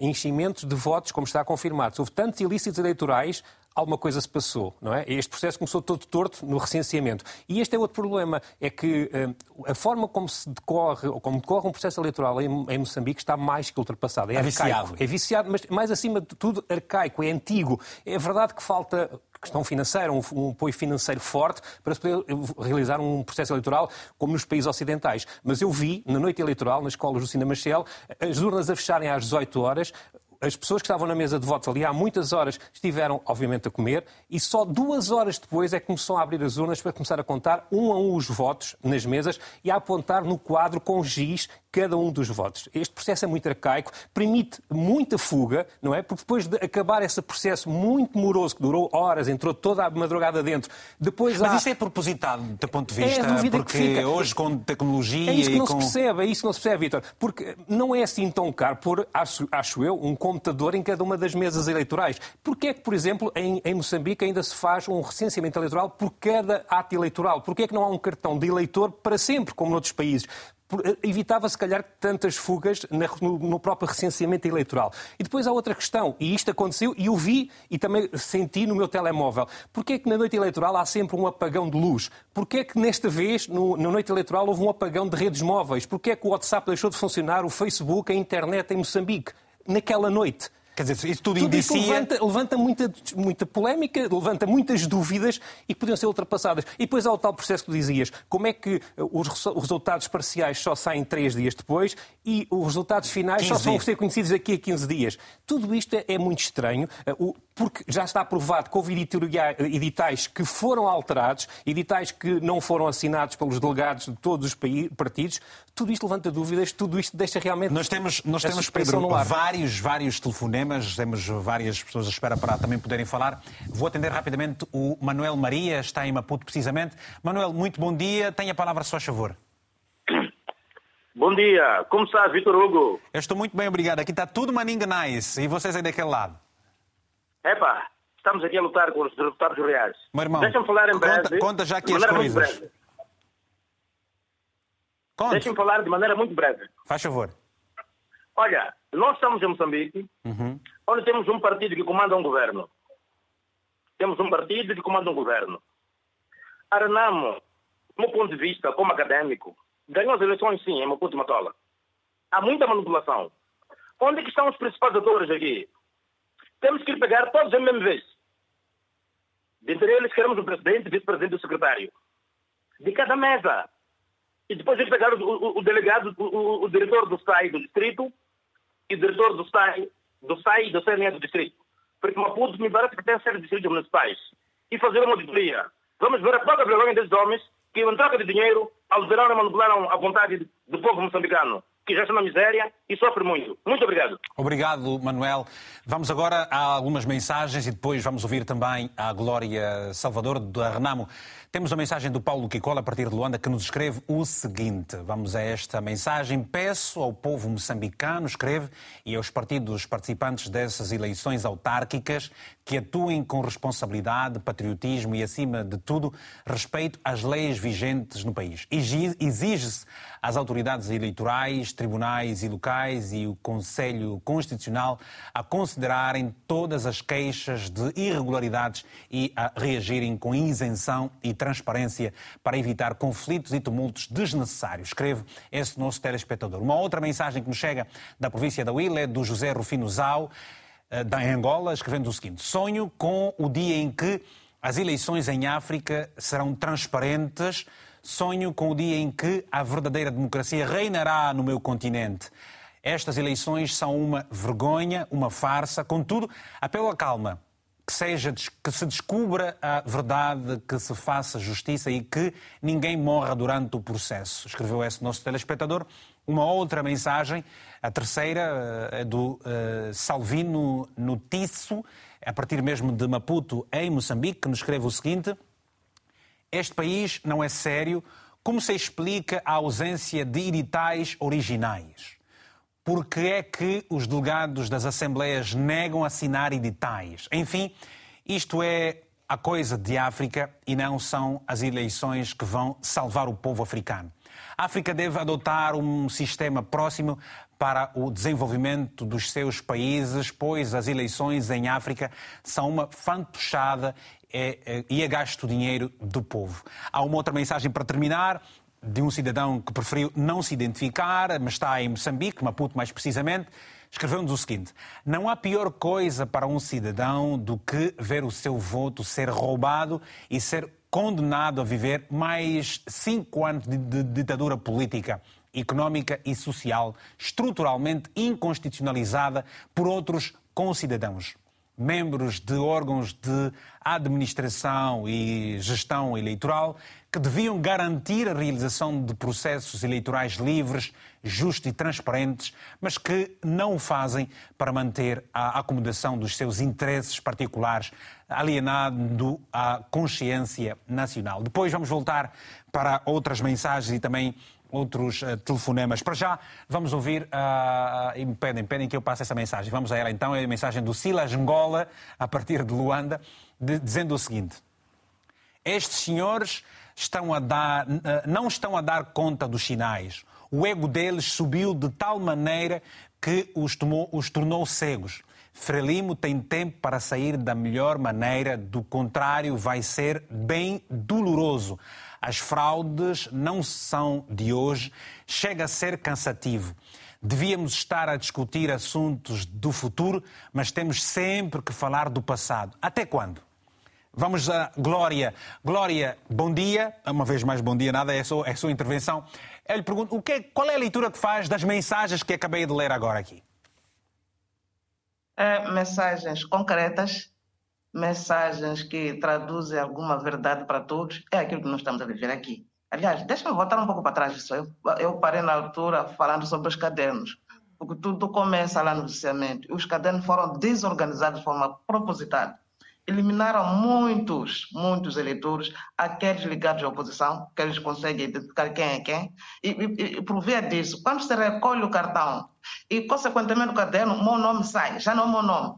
enchimentos de votos, como está confirmado, se houve tantos ilícitos eleitorais, alguma coisa se passou, não é? Este processo começou todo torto no recenseamento. E este é outro problema, é que uh, a forma como se decorre, ou como decorre um processo eleitoral em, em Moçambique está mais que ultrapassada. É, é viciado. É viciado, mas mais acima de tudo arcaico, é antigo. É verdade que falta questão financeira, um, um, apoio financeiro forte para se poder realizar um processo eleitoral como nos países ocidentais. Mas eu vi, na noite eleitoral, nas escolas do Cina Machel, as urnas a fecharem às 18 horas, as pessoas que estavam na mesa de votos ali há muitas horas estiveram, obviamente, a comer e só duas horas depois é que começou a abrir as urnas para começar a contar um a um os votos nas mesas e a apontar no quadro com giz cada um dos votos. Este processo é muito arcaico, permite muita fuga, não é? Porque depois de acabar esse processo muito moroso, que durou horas, entrou toda a madrugada dentro, depois Mas há... isto é propositado, do ponto de vista, é porque que fica. hoje com tecnologia É isso que não com... se percebe, é isso que não se percebe, Vitor. Porque não é assim tão caro pôr, acho, acho eu, um computador em cada uma das mesas eleitorais. Porquê é que, por exemplo, em, em Moçambique ainda se faz um recenseamento eleitoral por cada ato eleitoral? Porquê é que não há um cartão de eleitor para sempre, como noutros países? Eh, evitava, se calhar, tantas fugas no, próprio recenseamento eleitoral. E depois há outra questão, e isto aconteceu, e eu vi e também senti no meu telemóvel. Porquê é que na noite eleitoral há sempre um apagão de luz? Porquê é que nesta vez, no, na noite eleitoral, houve um apagão de redes móveis? Porquê é que o WhatsApp deixou de funcionar, o Facebook, a internet em Moçambique? Naquela noite. Quer dizer, isso tudo, tudo indicia... levanta, levanta muita, muita polémica, levanta muitas dúvidas e que podiam ser ultrapassadas. E depois há o tal processo que tu dizias. Como é que eh, os resultados parciais só saem três dias depois e os resultados finais só vão ser conhecidos daqui a 15 dias? Tudo isto é, é muito estranho, eh, porque já está provado que houve editais que foram alterados, editais que não foram assinados pelos delegados de todos os partidos. Tudo isto levanta dúvidas, tudo isto deixa realmente. Nós temos, nós temos Pedro, vários, vários telefonemas temos várias pessoas à espera para também poderem falar. Vou atender rapidamente o Manuel Maria, está em Maputo precisamente. Manuel, muito bom dia, tenha a palavra, se faz favor. Bom dia, como está, Vitor Hugo? Eu estou muito bem, obrigado. Aqui está tudo maninga nice. E vocês aí daquele lado? Epa, estamos aqui a lutar com os resultados reais. Meu irmão, Deixa-me falar em breve. Conta, conta já aqui as coisas. Deixa-me falar de maneira muito breve. Faz favor. Olha, nós estamos em Moçambique, uhum. onde temos um partido que comanda um governo. Temos um partido que comanda um governo. A Renamo, do meu ponto de vista, como acadêmico, ganhou as eleições sim, em Maputo e Matola. Há muita manipulação. Onde é que estão os principais atores aqui? Temos que pegar todos em mesma vez. Dentre eles, queremos o presidente, o vice-presidente e o secretário. De cada mesa. E depois eles pegar o, o, o delegado, o, o, diretor do SAI do distrito e diretor do SAI, do SAI do CNE do distrito. Porque Maputo me parece que tem sete distritos municipais. E fazer uma auditoria. Vamos ver a própria vergonha desses homens que, em troca de dinheiro, alteraram e manipularam a vontade do povo moçambicano que já está na miséria e sofre muito. Muito obrigado. Obrigado, Manuel. Vamos agora a algumas mensagens e depois vamos ouvir também a Glória Salvador da Renamo. Temos a mensagem do Paulo Kikola, a partir de Luanda, que nos escreve o seguinte. Vamos a esta mensagem. Peço ao povo moçambicano, escreve, e aos partidos participantes dessas eleições autárquicas que atuem com responsabilidade, patriotismo e, acima de tudo, respeito às leis vigentes no país. Exige-se às autoridades eleitorais, tribunais e locais e o Conselho Constitucional a considerarem todas as queixas de irregularidades e a reagirem com isenção e transparência para evitar conflitos e tumultos desnecessários. Escreve esse nosso telespectador. Uma outra mensagem que nos chega da província da Huila é do José Rufino Zau, eh, da Angola, escrevendo o seguinte: Sonho com o dia em que as eleições em África serão transparentes. Sonho com o dia em que a verdadeira democracia reinará no meu continente. Estas eleições são uma vergonha, uma farsa. Contudo, apelo à calma que, seja, que se descubra a verdade, que se faça justiça e que ninguém morra durante o processo. Escreveu esse nosso telespectador. Uma outra mensagem, a terceira, é do uh, Salvino Notiço, a partir mesmo de Maputo, em Moçambique, que nos escreve o seguinte: Este país não é sério. Como se explica a ausência de editais originais? Porque é que os delegados das Assembleias negam assinar editais? Enfim, isto é a coisa de África e não são as eleições que vão salvar o povo africano. A África deve adotar um sistema próximo para o desenvolvimento dos seus países, pois as eleições em África são uma fantochada e é gasto dinheiro do povo. Há uma outra mensagem para terminar de um cidadão que preferiu não se identificar, mas está em Moçambique, Maputo mais precisamente, escreveu-nos o seguinte: Não há pior coisa para um cidadão do que ver o seu voto ser roubado e ser condenado a viver mais cinco anos de, de ditadura política económica e social, estruturalmente inconstitucionalizada por outros concidadãos. Membros de órgãos de administração e gestão eleitoral que deviam garantir a realização de processos eleitorais livres, justos e transparentes, mas que não o fazem para manter a acomodação dos seus interesses particulares, alienando a consciência nacional. Depois vamos voltar para outras mensagens e também outros uh, telefonemas. Para já, vamos ouvir, uh, e me pedem, pedem que eu passe essa mensagem. Vamos a ela então, é a mensagem do Silas Ngola, a partir de Luanda, de, dizendo o seguinte: Estes senhores estão a dar, uh, não estão a dar conta dos sinais. O ego deles subiu de tal maneira que os, tomou, os tornou cegos. Frelimo tem tempo para sair da melhor maneira, do contrário, vai ser bem doloroso. As fraudes não são de hoje, chega a ser cansativo. Devíamos estar a discutir assuntos do futuro, mas temos sempre que falar do passado. Até quando? Vamos a Glória. Glória, bom dia. Uma vez mais, bom dia, nada, é a sua, é intervenção. Eu lhe pergunto, o que, qual é a leitura que faz das mensagens que acabei de ler agora aqui? É, mensagens concretas mensagens que traduzem alguma verdade para todos, é aquilo que nós estamos a viver aqui. Aliás, deixa-me voltar um pouco para trás disso. Eu, eu parei na altura falando sobre os cadernos, porque tudo começa lá no viciamento. Os cadernos foram desorganizados de forma propositada. Eliminaram muitos, muitos eleitores, aqueles ligados à oposição, que eles conseguem identificar quem é quem, e, e, e por via disso, quando se recolhe o cartão e, consequentemente, o caderno, meu nome sai, já não é o meu nome,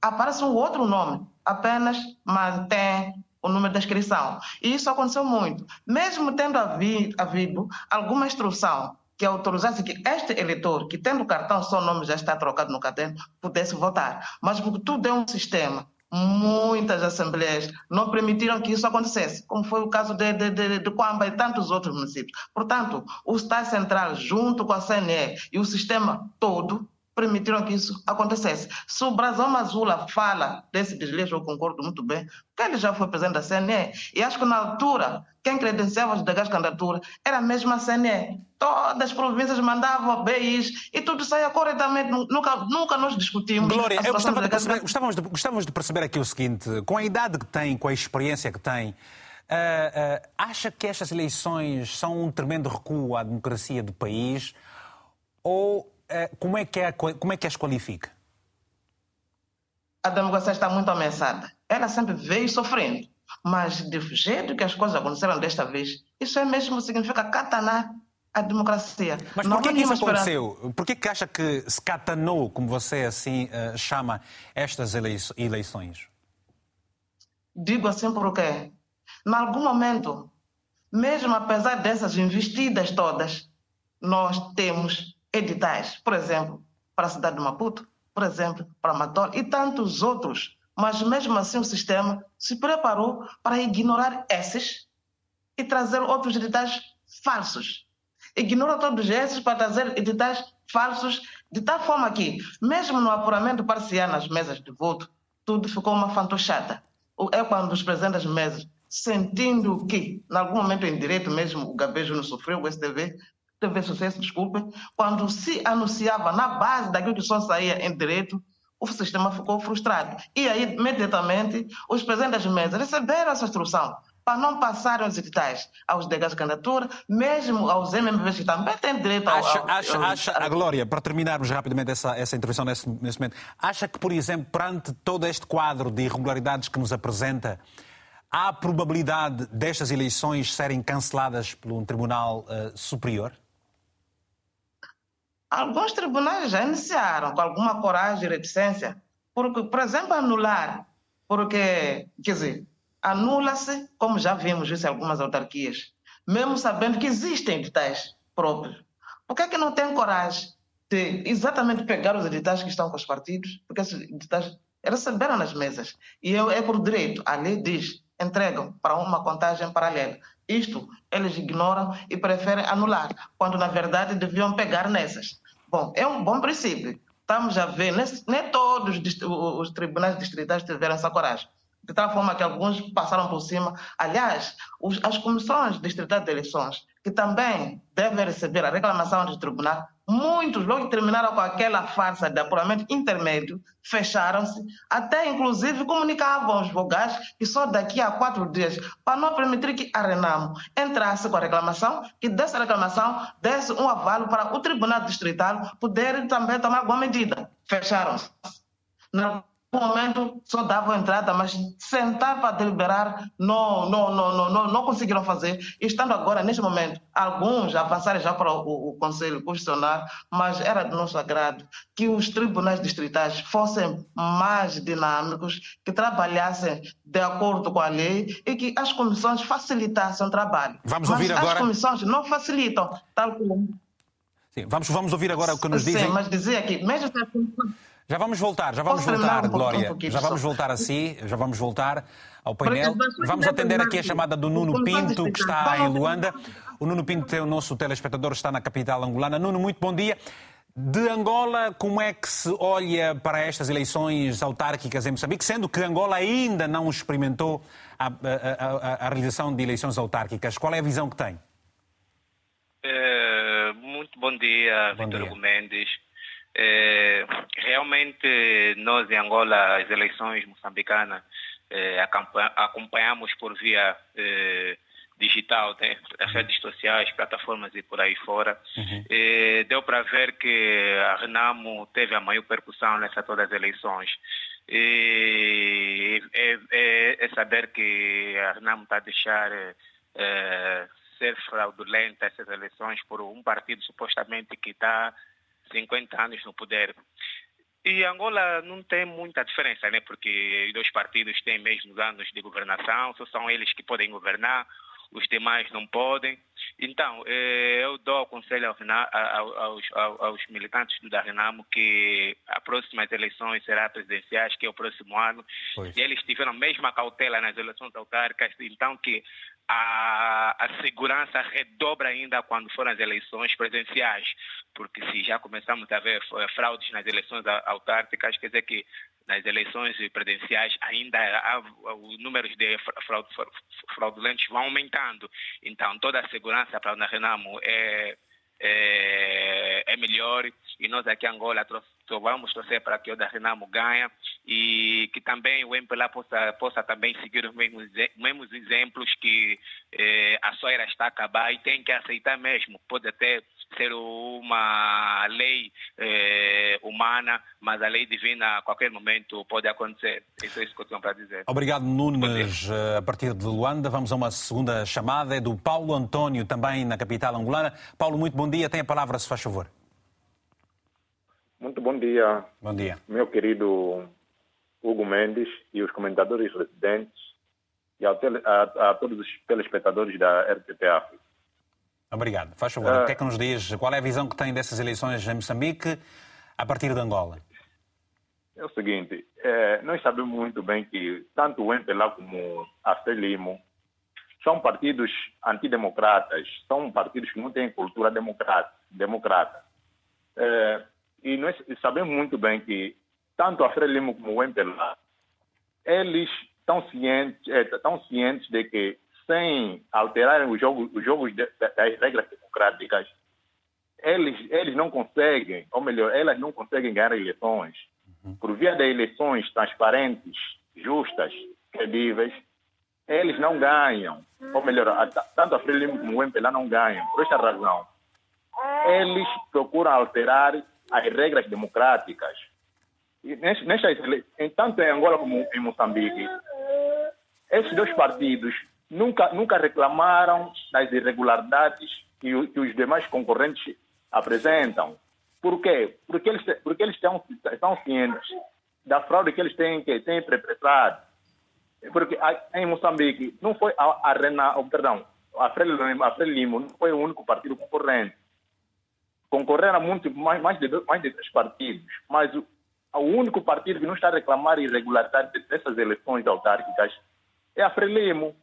aparece um outro nome apenas mantém o número da inscrição. E isso aconteceu muito. Mesmo tendo havido alguma instrução que autorizasse que este eleitor, que tendo o cartão, seu nome já está trocado no caderno, pudesse votar. Mas porque tudo é um sistema, muitas assembleias não permitiram que isso acontecesse, como foi o caso de, de, de, de Coamba e tantos outros municípios. Portanto, o Estado Central, junto com a CNE e o sistema todo, permitiram que isso acontecesse. Se o Brasil Mazula fala desse desleixo, eu concordo muito bem, porque ele já foi presidente da CNE, e acho que na altura, quem credenciava os delegais de candidatura era mesmo a CNE. Todas as províncias mandavam BIs e tudo saía corretamente, nunca, nunca nós discutimos. Glória, eu gostava de perceber, gostávamos, de, gostávamos de perceber aqui o seguinte: com a idade que tem, com a experiência que tem, Uh, uh, acha que estas eleições são um tremendo recuo à democracia do país ou como é que, é, como é que as qualifica? A democracia está muito ameaçada. Ela sempre veio sofrendo. Mas do jeito que as coisas aconteceram desta vez, isso é mesmo significa catanar a democracia. Mas por que, que isso aconteceu? Por que, que acha que se catanou, como você assim uh, chama, estas eleições? Digo assim porque, em algum momento, mesmo apesar dessas investidas todas, nós temos editais, por exemplo, para a cidade de Maputo, por exemplo, para Matol e tantos outros. Mas mesmo assim o sistema se preparou para ignorar esses e trazer outros editais falsos. Ignora todos esses para trazer editais falsos, de tal forma que, mesmo no apuramento parcial nas mesas de voto, tudo ficou uma fantochada. É quando os presidentes das mesas, sentindo que, em algum momento em direito mesmo, o Gabejo não sofreu, o STV, teve sucesso, desculpe, quando se anunciava na base daquilo que só saía em direito, o sistema ficou frustrado. E aí, imediatamente, os presidentes das mesas receberam essa instrução para não passarem os editais aos delegados de candidatura, mesmo aos MMBs que também têm direito ao... Acha, ao, acha, acha a Glória, para terminarmos rapidamente essa, essa intervenção nesse, nesse momento, acha que, por exemplo, perante todo este quadro de irregularidades que nos apresenta, há a probabilidade destas eleições serem canceladas por um Tribunal uh, Superior? Alguns tribunais já iniciaram com alguma coragem e reticência, porque, por exemplo, anular, porque, quer dizer, anula-se, como já vimos isso em algumas autarquias, mesmo sabendo que existem editais próprios. Por que é que não tem coragem de exatamente pegar os editais que estão com os partidos? Porque esses editais receberam nas mesas. E é, por direito, a lei diz, entregam para uma contagem paralela. Isto eles ignoram e preferem anular, quando na verdade deviam pegar nessas. Bom, é um bom princípio. Estamos a ver, nem todos os tribunais distritais tiveram essa coragem. De tal forma que alguns passaram por cima. Aliás, as comissões distritais de eleições, que também devem receber a reclamação do tribunal, Muitos, logo que terminaram com aquela farsa de apuramento intermédio, fecharam-se, até inclusive comunicavam aos vogais que só daqui a quatro dias, para não permitir que a Renamo entrasse com a reclamação, que dessa reclamação desse um avalo para o Tribunal Distrital poder também tomar alguma medida. Fecharam-se. Não no momento só davam entrada, mas sentar para deliberar não, não, não, não, não, não conseguiram fazer. E estando agora, neste momento, alguns avançaram já para o, o Conselho Constitucional, mas era do nosso agrado que os tribunais distritais fossem mais dinâmicos, que trabalhassem de acordo com a lei e que as comissões facilitassem o trabalho. Vamos mas ouvir agora. As comissões não facilitam, tal como. Sim, vamos, vamos ouvir agora o que nos dizem. Sim, mas dizia que, mesmo já vamos voltar, já vamos voltar, um Glória. Um já vamos voltar a si, já vamos voltar ao painel. Vamos atender aqui a chamada do Nuno Pinto, que está em Luanda. O Nuno Pinto, é o nosso telespectador, está na capital angolana. Nuno, muito bom dia. De Angola, como é que se olha para estas eleições autárquicas em Moçambique, sendo que Angola ainda não experimentou a, a, a, a realização de eleições autárquicas? Qual é a visão que tem? É, muito bom dia, Vitor Hugo Mendes. É, realmente, nós em Angola, as eleições moçambicanas, é, acompanhamos por via é, digital, né? as redes sociais, plataformas e por aí fora. Uhum. deu para ver que a Renamo teve a maior percussão nessas todas as eleições. E é, saber que a Renamo está a deixar ser fraudulenta essas eleições por um partido supostamente que está 50 anos no poder. E Angola não tem muita diferença, né? porque os dois partidos têm mesmos anos de governação, só são eles que podem governar, os demais não podem. Então, eh, eu dou conselho aos, aos, aos militantes do Renamo que as próximas eleições serão presidenciais, que é o próximo ano, pois. e eles tiveram a mesma cautela nas eleições autárquicas, então que a, a, segurança redobra ainda quando forem as eleições presidenciais, porque se já começamos a ver fraudes nas eleições autárquicas, quer dizer que nas eleições presidenciais ainda há, os números de fraudulentos vão aumentando. Então, toda a segurança para o Renamo é, é, é melhor e nós aqui em Angola vamos torcer para que o Renamo ganhe e que também o MPLA possa, possa também seguir os mesmos, mesmos exemplos que eh, a soira está a acabar e tem que aceitar mesmo. Pode até ser uma lei eh, humana, mas a lei divina a qualquer momento pode acontecer. Isso é isso que eu tenho para dizer. Obrigado, Nunes. Eh, a partir de Luanda, vamos a uma segunda chamada. É do Paulo António, também na capital angolana. Paulo, muito bom dia. Tem a palavra, se faz favor. Muito bom dia. Bom dia. Meu querido Hugo Mendes e os comentadores residentes e a, a, a todos os telespectadores da RTP África. Obrigado. Faz favor, uh, o que é que nos diz? Qual é a visão que tem dessas eleições em Moçambique a partir de Angola? É o seguinte, é, nós sabemos muito bem que tanto o MPLA como a FELIMO são partidos antidemocratas, são partidos que não têm cultura democrata. democrata. É, e nós sabemos muito bem que tanto a Frelimo como o MPLA, eles estão cientes, é, estão cientes de que sem alterarem os jogos, os jogos de, das regras democráticas, eles, eles não conseguem, ou melhor, elas não conseguem ganhar eleições. por via de eleições transparentes, justas, credíveis, eles não ganham. Ou melhor, a- tanto a Frelimo como o MPLA não ganham. Por esta razão, eles procuram alterar as regras democráticas. E em- tanto em Angola como em Moçambique, esses dois partidos nunca, nunca reclamaram das irregularidades que, o- que os demais concorrentes apresentam. Por quê? Porque eles, porque eles estão, estão cientes da fraude que eles têm, que têm perpetrado. Porque em Moçambique não foi a, a Rena, oh, perdão, a Frelimo, a Frelimo não foi o único partido concorrente. Concorreram muito mais, mais, de, mais de três partidos, mas o, o único partido que não está a reclamar irregularidade dessas eleições autárquicas é a Frelimo.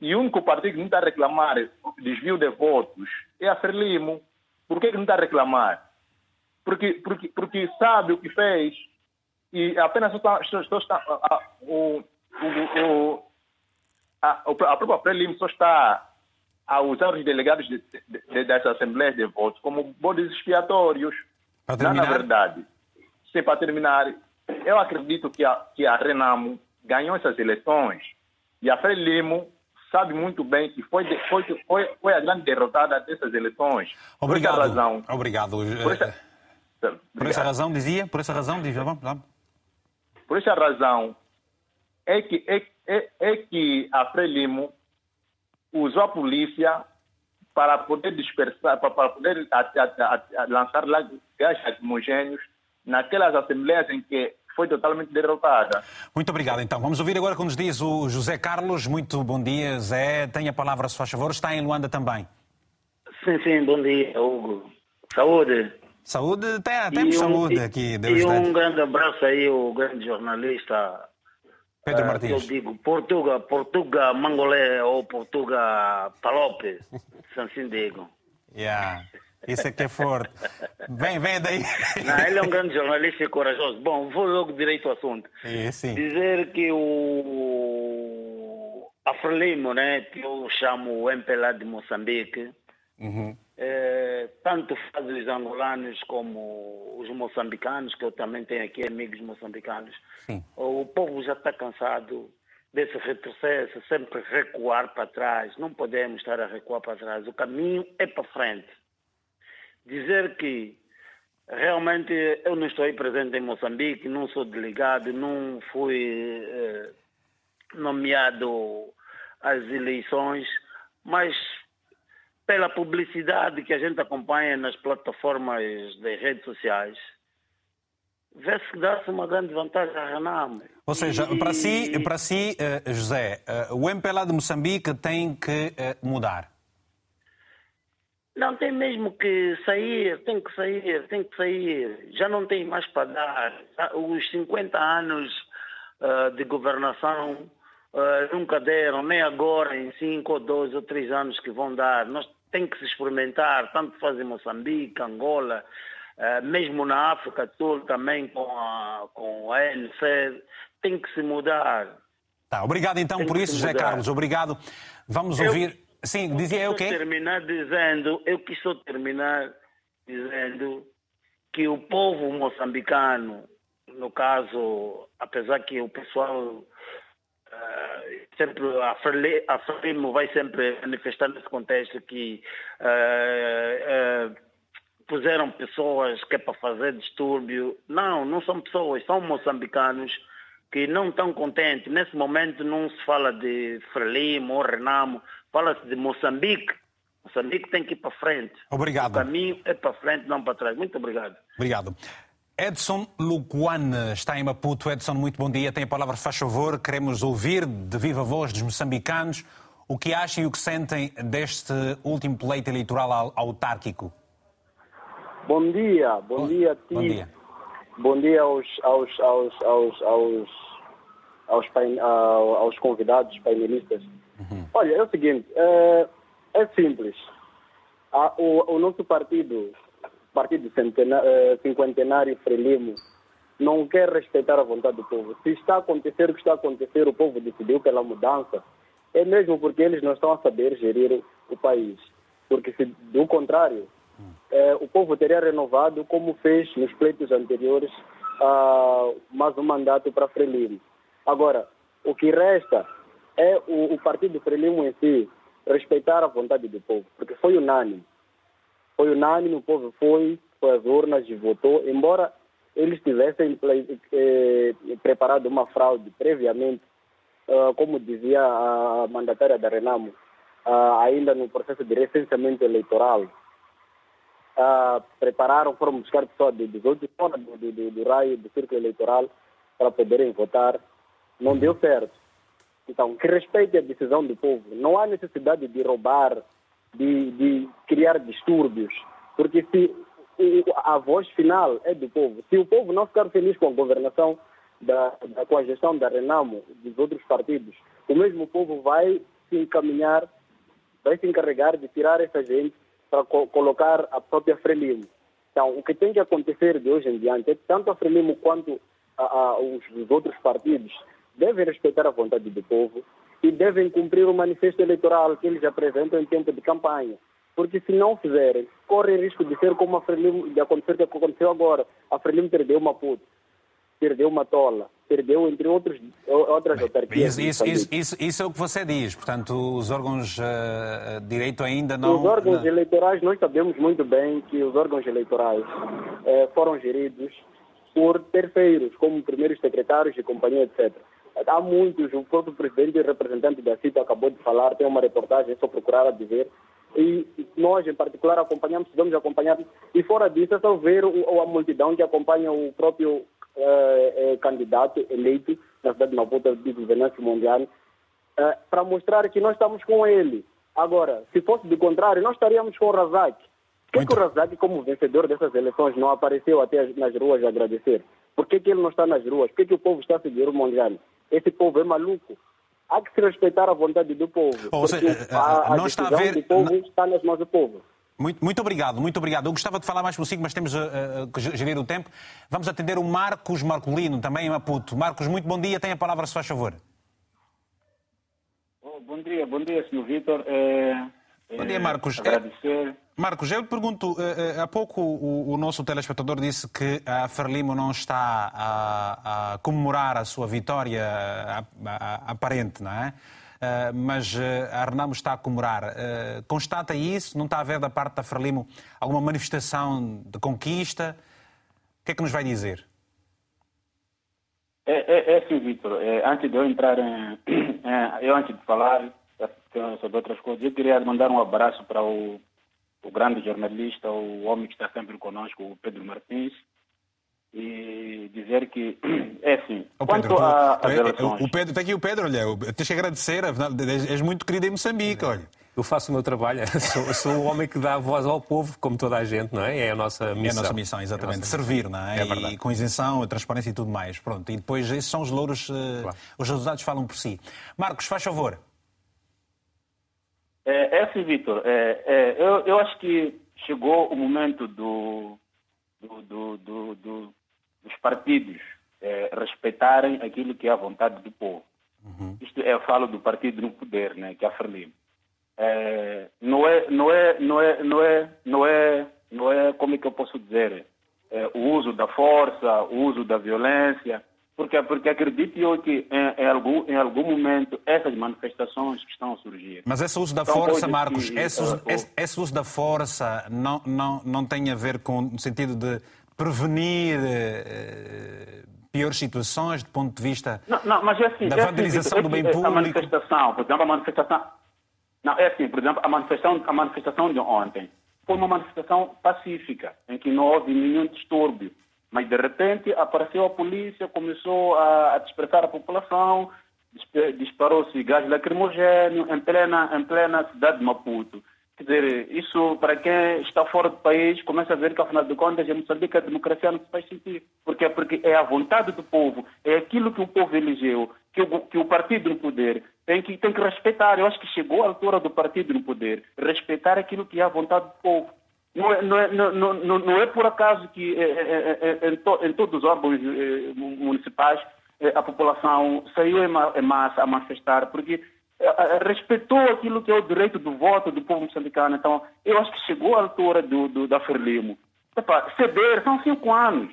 E o único partido que não está a reclamar desvio de votos é a Frelimo. Por que, que não está a reclamar? Porque, porque, porque sabe o que fez e apenas está, só está a, o, o, o, a, a própria Frelimo só está a usar os delegados de, de, de, das assembleias de votos como bodes expiatórios. Não, na verdade, sim, para terminar, eu acredito que a, que a Renamo ganhou essas eleições e a Frelimo sabe muito bem que foi, foi, foi, foi a grande derrotada dessas eleições. Por essa obrigado. razão, Obrigado. por essa, Eh, Por essa Obrigado. razão, dizia? Por essa razão, dizia. Vamos, vamos. Por essa razão é que, é, é, é que a Frelimo usou a polícia para poder dispersar, para, para poder a- a- a- a lançar lá gás lacrimogêneos naquelas assembleias em que foi totalmente derrotada. Muito obrigado, então. Vamos ouvir agora o que nos diz o José Carlos. Muito bom dia, Zé. Tenha a palavra, se faz favor. Está em Luanda também. Sim, sim, bom dia, Hugo. Saúde. Saúde, tem, temos um- saúde e- aqui. Deus e um grande abraço aí ao grande jornalista Pedro eh, Martins. Eu digo Portuga, Portuga Mangolé ou Portuga Palope, se assim digo. Yeah. Isso é que é forte. Vem, vem daí. Não, ele é um grande jornalista e corajoso. Bom, vou logo direito ao assunto. É, sim. Dizer que o a Frelimo, né, que eu chamo o MPLA de Moçambique, Uhum. Eh, tanto faz os angolanos como os moçambicanos, que eu também tenho aqui amigos moçambicanos, Sim. o povo já está cansado desse retrocesso, sempre recuar para trás. Não podemos estar a recuar para trás. O caminho é para frente. Dizer que realmente eu não estou aí presente em Moçambique, não sou delegado, não fui eh, nomeado às eleições, mas pela publicidade que a gente acompanha nas plataformas de redes sociais, vê-se que dá-se uma grande vantagem à Renamo. Ou seja, para si, para si eh, José, eh, o MPLA de Moçambique tem que eh, mudar. Não tem mesmo que sair, tem que sair, tem que sair. Já não tem mais para dar. Os 50 anos ah, de governação ah, nunca deram, nem agora em 5 ou 2 ou 3 anos que vão dar. Nós tem que se experimentar, tanto faz em Moçambique, Angola, ah, mesmo na África do Sul também com a, com a ANC, tem que se mudar. Tá, obrigado então Tem por isso, José mudar. Carlos. Obrigado. Vamos Eu- ouvir. Sim, dizia eu o quê? terminar dizendo, eu quis só terminar dizendo que o povo moçambicano, no caso, apesar que o pessoal sempre a Frele- a Frelimo vai sempre manifestar nesse contexto que ah, ah, puseram pessoas que é para fazer distúrbio. Não, não são pessoas, são moçambicanos que não estão contentes. Nesse momento não se fala de Frelimo ou Renamo, fala-se de Moçambique. Moçambique tem que ir para frente. Obrigado. O caminho é para frente, não para trás. Muito obrigado. Obrigado. Edson Luquan está em Maputo. Edson, muito bom dia. Tem a palavra, faz favor. Queremos ouvir de viva voz dos moçambicanos o que acham e o que sentem deste último pleito eleitoral au- autárquico. Bom dia, bom, dia a ti. Bom dia. Bom dia aos, aos, aos, aos, aos, aos, pain- aos convidados painelistas. Olha, é o seguinte, é, é simples. A- o, o nosso partido, Partido Centena- eh, Cinquentenário Frelimo, não quer respeitar a vontade do povo. Se está a acontecer o que está a acontecer, o povo decidiu pela mudança, é mesmo porque eles não estão a saber gerir o, país. Porque se do contrário, eh, o povo teria renovado como fez nos pleitos anteriores mais um mandato para Frelimo. Agora, o que resta é o, o partido Frelimo em si respeitar a vontade do povo, porque foi unânime. Foi unânime, o povo foi, foi às urnas e votou, embora eles tivessem eh, preparado uma fraude previamente, uh, como dizia a mandatária da Renamo, uh, ainda no processo de recenseamento eleitoral. Uh, prepararam, foram buscar pessoas de 18 fora do, do, do, raio do círculo eleitoral para poderem votar. Não deu certo. Então, que respeite a decisão do povo. Não há necessidade de roubar, de, de criar distúrbios, porque se a voz final é do povo. Se o povo não ficar feliz com a governação, da, da, com a gestão da Renamo, dos outros partidos, o mesmo povo vai se encaminhar, vai se encarregar de tirar essa gente para co colocar a própria Frelimo. Então, o que tem que acontecer de hoje em diante é que tanto a Frelimo quanto a, a, os, os outros partidos devem respeitar a vontade do povo e devem cumprir o manifesto eleitoral que eles apresentam em tempo de campanha porque se não fizerem, correm risco de ser como a Frelimo, de acontecer o que aconteceu agora. A Frelimo perdeu uma puta, perdeu uma tola, perdeu entre outros, outras autarquias. Isso, isso, isso, isso, é o que você diz, portanto os órgãos de uh, direito ainda não... Os órgãos não... eleitorais, nós sabemos muito bem que os órgãos eleitorais eh, foram geridos por terceiros, como primeiros secretários de companhia, etc. Há muitos, o próprio presidente e representante da CITA acabou de falar, tem uma reportagem, só procurar a dizer, e nós, em particular, acompanhamos, vamos acompanhar. E fora disso, é só ver o, a multidão que acompanha o próprio eh, eh, candidato eleito na cidade de Maputo de governança mundial, eh, para mostrar que nós estamos com ele. Agora, se fosse do contrário, nós estaríamos com o Razak. Por que, que o Razak, como vencedor dessas eleições, não apareceu até nas ruas a agradecer? Por que, que ele não está nas ruas? Por que, que o povo está a seguir o Mundial? Esse povo é maluco há que se respeitar a vontade do povo. Ou seja, a, a não está a ver... do povo está nas mãos do povo. Muito, muito obrigado, muito obrigado. Eu gostava de falar mais consigo, mas temos uh, que gerir o tempo. Vamos atender o Marcos Marcolino, também em Maputo. Marcos, muito bom dia. Tem a palavra, se faz favor. Oh, bom dia, bom dia, Sr. Vitor. É, bom dia, Marcos. Agradecer. Marcos, eu lhe pergunto, há pouco o, nosso telespectador disse que a Frelimo não está a, a comemorar a sua vitória aparente, não é? Uh, mas a Renamo está a comemorar. Constata isso? Não está a haver da parte da Frelimo alguma manifestação de conquista? O que é que nos vai dizer? É, é, é sim, Vitor. É, antes de eu entrar em, eu antes de falar sobre outras coisas, eu queria mandar um abraço para o o grande jornalista, o homem que está sempre conosco, o Pedro Martins, e dizer que é assim. Oh, quanto às eleições... O Pedro, está aqui o Pedro, olha, tens que agradecer, és muito querido em Moçambique, olha. Eu faço o meu trabalho, sou, sou, o homem que dá voz ao povo, como toda a gente, não é? É a nossa missão. É a nossa missão, exatamente. É nossa Servir, missão. não é? é verdade. E com isenção, transparência e tudo mais. Pronto, e depois esses são os louros, eh, claro. os resultados falam por si. Marcos, faz favor. É, é assim, Vitor, é, é, eu, eu acho que chegou o momento do, do, do, do dos partidos é, respeitarem aquilo que é a vontade do povo. Uhum. Isto é, eu falo do partido no poder, né, que é a Frelimo. É, não é, não é, não é, não é, não é, não é, como é que eu posso dizer, é, o uso da força, o uso da violência, porque, porque acredito eu que em, em, algum, em algum momento essas manifestações que estão a surgir. Mas esse uso da força, Marcos, que, esse, uso, esse, esse, uso da força não, não, não tem a ver com o sentido de prevenir eh, piores situações do ponto de vista não, não, mas é assim, da é vandalização assim, do bem público? A manifestação, por exemplo, a manifestação. Não, é assim, por exemplo, a manifestação, a manifestação de ontem foi uma manifestação pacífica, em que não houve nenhum distúrbio mas, de repente, apareceu a polícia, começou a, a a população, disparou-se gás lacrimogêneo em plena, em plena cidade de Maputo. Quer dizer, isso, para quem está fora do país, começa a ver que, afinal de contas, em Moçambique a democracia não se faz sentido. Por quê? Porque é a vontade do povo, é aquilo que o povo elegeu, que o, que o partido no poder tem que, tem que respeitar. Eu acho que chegou a altura do partido no poder respeitar aquilo que é a vontade do povo. Não é, não, é, não, não, não é por acaso que é, é, é, em, to, em, todos os órgãos municipais a população saiu em massa a manifestar, porque respeitou aquilo que é o direito do voto do povo moçambicano. Então, eu acho que chegou a altura do, do, da Ferlimo. Epa, ceder, são cinco anos.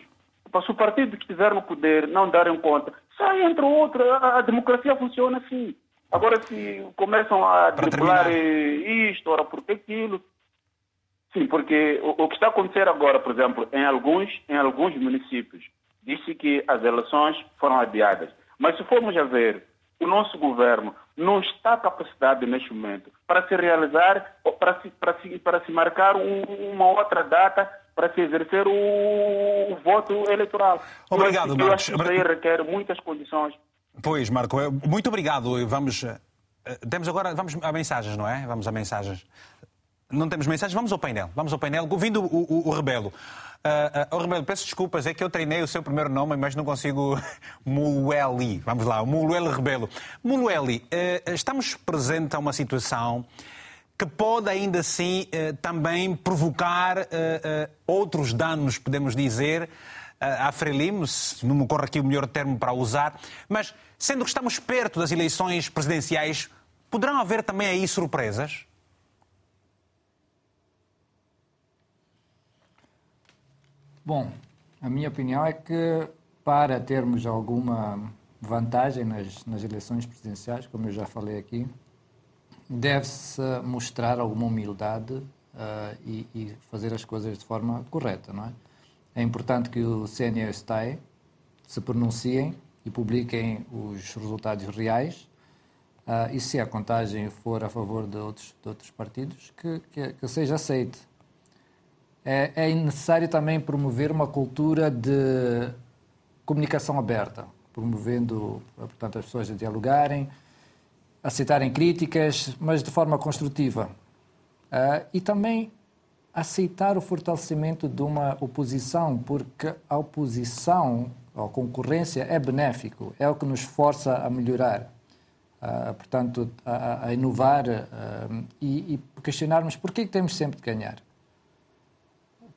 se o partido que estiver no poder não darem conta, sai entre outro. A, a democracia funciona assim. Agora, se começam a driblar isto, ora porque aquilo. Sim, porque o, o, que está a acontecer agora, por exemplo, em alguns, em alguns municípios, disse que as eleições foram adiadas. Mas se formos a ver, o nosso governo não está capacitado neste momento para se realizar, para se, para se, para se marcar um, uma outra data para se exercer o, o voto eleitoral. Obrigado, eu Marcos. Eu acho que isso aí requer muitas condições. Pois, Marco, muito obrigado. Vamos. eh, Temos agora. Vamos a mensagens, não é? Vamos a mensagens. Não temos mensagens? Vamos ao painel. Vamos ao painel, ouvindo o, o, o Rebelo. Uh, uh, oh, Rebelo, peço desculpas, é que eu treinei o seu primeiro nome, mas não consigo. Mulueli. Vamos lá, Mulueli Rebelo. Mulueli, uh, estamos presentes a uma situação que pode ainda assim também provocar outros danos, podemos dizer, à Frelimo, se não me ocorre aqui o melhor termo para usar, mas sendo que estamos perto das eleições presidenciais, poderão haver também aí surpresas? Bom, a minha opinião é que para termos alguma vantagem nas, nas eleições presidenciais, como eu já falei aqui, deve-se mostrar alguma humildade uh, e, e, fazer as coisas de forma correta, não é? É importante que o CNE STAE se pronunciem e publiquem os resultados reais uh, e se a contagem for a favor de outros, de outros partidos, que, que, que seja aceite. É, é necessário também promover uma cultura de comunicação aberta, promovendo, portanto, as pessoas a dialogarem, aceitarem críticas, mas de forma construtiva. Uh, e também aceitar o fortalecimento de uma oposição, porque a oposição, a concorrência, é benéfico, é o que nos força a melhorar, uh, portanto, a, a inovar uh, e, e, questionarmos por que temos sempre de ganhar.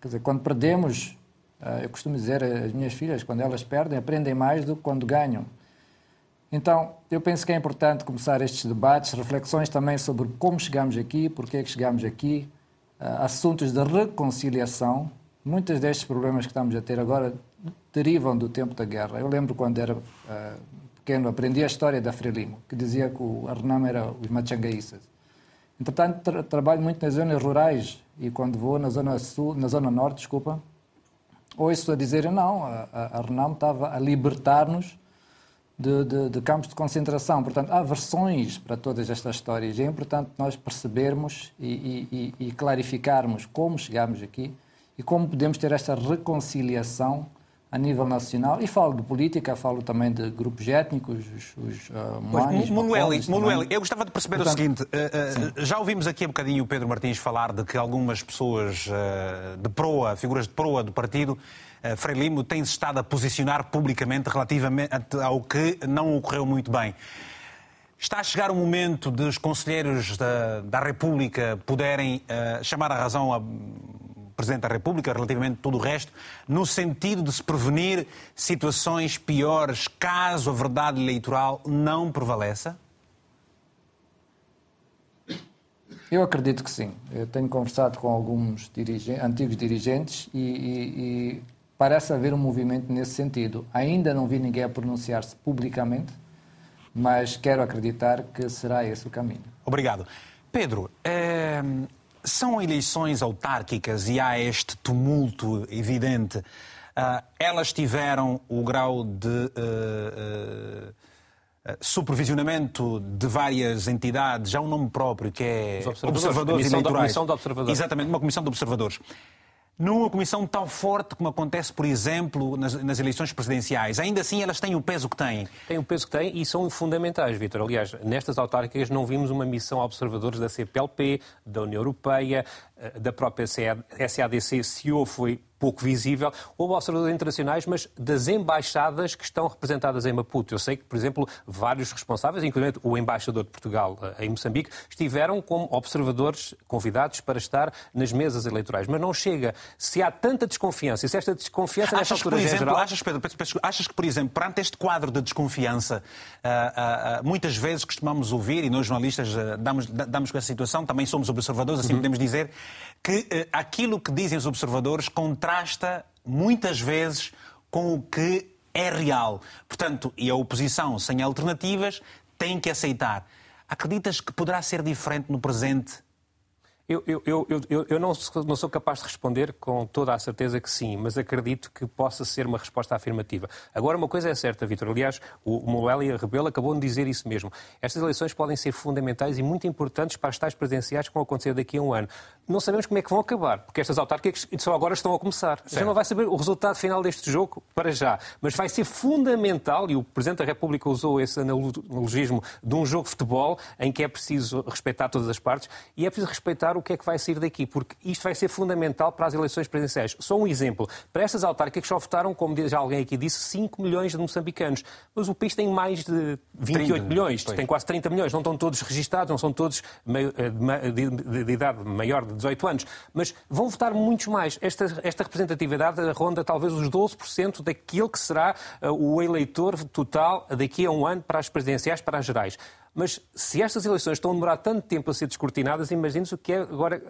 Quer dizer, quando perdemos, uh, eu costumo dizer às minhas filhas, quando elas perdem, aprendem mais do que quando ganham. Então, eu penso que é importante começar estes debates, reflexões também sobre como chegamos aqui, porque é que chegamos aqui, uh, assuntos de reconciliação. Muitos destes problemas que estamos a ter agora derivam do tempo da guerra. Eu lembro quando era pequeno, aprendi a história da Frelimo, que dizia que o Arnam era os machangaíças. Entretanto, tra trabalho muito nas zonas rurais e quando vou na zona sul, na zona norte, desculpa, ouço a dizer não, a, a Arnam estava a libertar-nos de, de, de, campos de concentração. Portanto, há versões para todas estas histórias. É importante nós percebermos e, e, e clarificarmos como chegamos aqui e como podemos ter esta reconciliação a nível nacional. E falo de política, falo também de grupos étnicos, os, os uh, Pois, Manueli, Manueli, eu gostava de perceber Portanto, o seguinte. Uh, uh, já ouvimos aqui um bocadinho o Pedro Martins falar de que algumas pessoas de proa, figuras de proa do partido, uh, Frei Limo tem-se estado a posicionar publicamente relativamente ao que não ocorreu muito bem. Está a chegar o momento dos conselheiros da, da República poderem uh, chamar a razão a Presidente da República relativamente a tudo o resto, no sentido de se prevenir situações piores caso a verdade eleitoral não prevaleça? Eu acredito que sim. Eu tenho conversado com alguns dirigentes, antigos dirigentes e, e, e parece haver um movimento nesse sentido. Ainda não vi ninguém a pronunciar-se publicamente, mas quero acreditar que será esse o caminho. Obrigado. Pedro, é, são eleições autárquicas e há este tumulto evidente. Uh, elas tiveram o grau de uh, uh, supervisionamento de várias entidades, há um nome próprio que é observadores, observadores comissão eleitorais. comissão de observadores. Exatamente, uma comissão de observadores. Numa comissão tão forte como acontece, por exemplo, nas, nas, eleições presidenciais, ainda assim elas têm o peso que têm. Têm o peso que têm e são fundamentais, Vitor. Aliás, nestas autárquicas não vimos uma missão a observadores da CPLP, da União Europeia, da própria SADC, se houve, foi pouco visível. Houve observadores internacionais, mas das embaixadas que estão representadas em Maputo. Eu sei que, por exemplo, vários responsáveis, incluindo o embaixador de Portugal eh, em Moçambique, estiveram como observadores convidados para estar nas mesas eleitorais. Mas não chega. Se há tanta desconfiança, e se esta desconfiança nesta achas que, altura por exemplo, geral... achas, Pedro, achas que, por exemplo, perante este quadro de desconfiança, uh, muitas vezes costumamos ouvir, e nós jornalistas damos, damos com essa situação, também somos observadores, assim uhum. podemos dizer, que aquilo que dizem os observadores contrasta muitas vezes com o que é real. Portanto, e a oposição sem alternativas tem que aceitar. Acreditas que poderá ser diferente no presente eu, eu, eu, eu, não, não sou capaz de responder com toda a certeza que sim, mas acredito que possa ser uma resposta afirmativa. Agora, uma coisa é certa, Vitor. Aliás, o Moelia Rebelo acabou de dizer isso mesmo. Estas eleições podem ser fundamentais e muito importantes para as tais presidenciais que vão acontecer daqui a um ano. Não sabemos como é que vão acabar, porque estas autárquicas só agora estão a começar. Certo. Já não vai saber o resultado final deste jogo para já, mas vai ser fundamental, e o Presidente da República usou esse analogismo de um jogo de futebol em que é preciso respeitar todas as partes e é preciso respeitar o que é que vai sair daqui, porque isto vai ser fundamental para as eleições presidenciais. Só um exemplo. Para estas autárquicas só votaram, como já alguém aqui disse, 5 milhões de moçambicanos. Mas o país tem mais de 28 30, milhões, pois. tem quase 30 milhões. Não estão todos registados, não são todos eh, de, de, de idade maior de 18 anos. Mas vão votar muitos mais. Esta, esta representatividade ronda talvez os 12% daquilo que será eh, o eleitor total daqui a um ano para as presidenciais, para as gerais. Mas se estas eleições estão a demorar tanto tempo a ser descortinadas, imagine-se o que é agora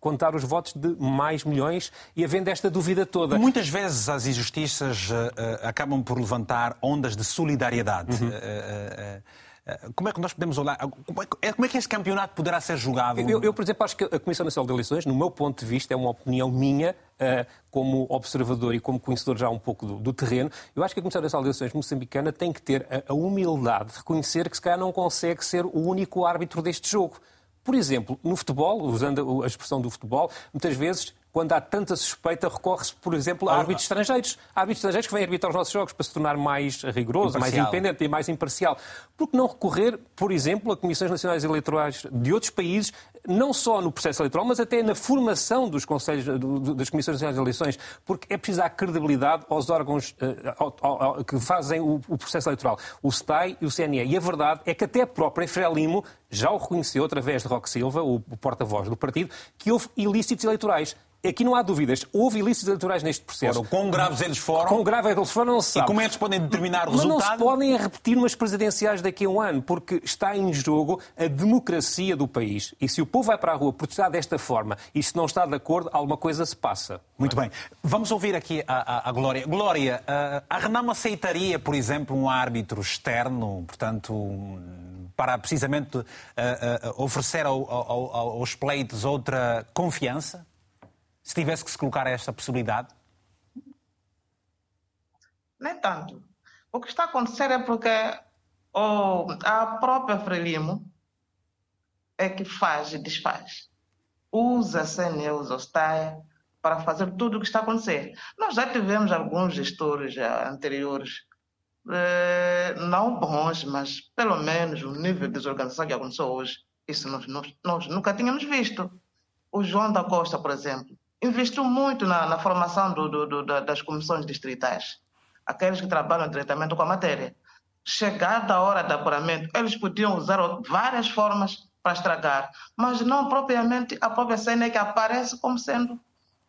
contar os votos de mais milhões e havendo esta dúvida toda. Muitas vezes as injustiças uh, uh, acabam por levantar ondas de solidariedade. Uhum. Uh, como é que nós podemos olhar? Como é, como é, que este campeonato poderá ser jogado? Eu, eu, por exemplo, acho que a Comissão Nacional de Eleições, no meu ponto de vista, é uma opinião minha, como observador e como conhecedor já um pouco do, do, terreno, eu acho que a Comissão Nacional de Eleições moçambicana tem que ter a, a humildade de reconhecer que se calhar não consegue ser o único árbitro deste jogo. Por exemplo, no futebol, usando a expressão do futebol, muitas vezes quando há tanta suspeita, recorre-se, por exemplo, a ah, árbitros estrangeiros. Há árbitros estrangeiros que vêm arbitrar os nossos jogos para se tornar mais rigoroso, imparcial. mais independente e mais imparcial. Por que não recorrer, por exemplo, a comissões nacionais eleitorais de outros países, não só no processo eleitoral, mas até na formação dos conselhos, das comissões nacionais de eleições, porque é preciso dar credibilidade aos órgãos uh, que fazem o, processo eleitoral, o STAI e o CNE. E a verdade é que até a própria Frelimo já o reconheceu, através de Roque Silva, o porta-voz do partido, que houve ilícitos eleitorais. Aqui não há dúvidas. Houve ilícitos eleitorais neste processo. Foram, quão graves eles foram? Quão graves eles foram, não se sabe. E como é que eles podem determinar o resultado? Mas não se podem repetir umas presidenciais daqui a um ano, porque está em jogo a democracia do país. E se o povo vai para a rua protestar desta forma e se não está de acordo, alguma coisa se passa. Muito bem. Vamos ouvir aqui a, a, a Glória. Glória, a, a Renamo aceitaria, por exemplo, um árbitro externo, portanto, para precisamente oferecer ao, ao, aos pleitos outra confiança? Se tivesse que se colocar esta possibilidade? Nem tanto. O que está a acontecer é porque oh, a própria Frelimo é que faz e desfaz. Usa a CNE, usa o STAE para fazer tudo o que está a acontecer. Nós já tivemos alguns gestores anteriores, eh, não bons, mas pelo menos o nível de desorganização que aconteceu hoje, isso nós, nós, nós nunca tínhamos visto. O João da Costa, por exemplo, investiu muito na, na formação do, do, do, das comissões distritais, aqueles que trabalham diretamente com a matéria. Chegada a hora do apuramento, eles podiam usar várias formas para estragar, mas não propriamente a própria cena que aparece como sendo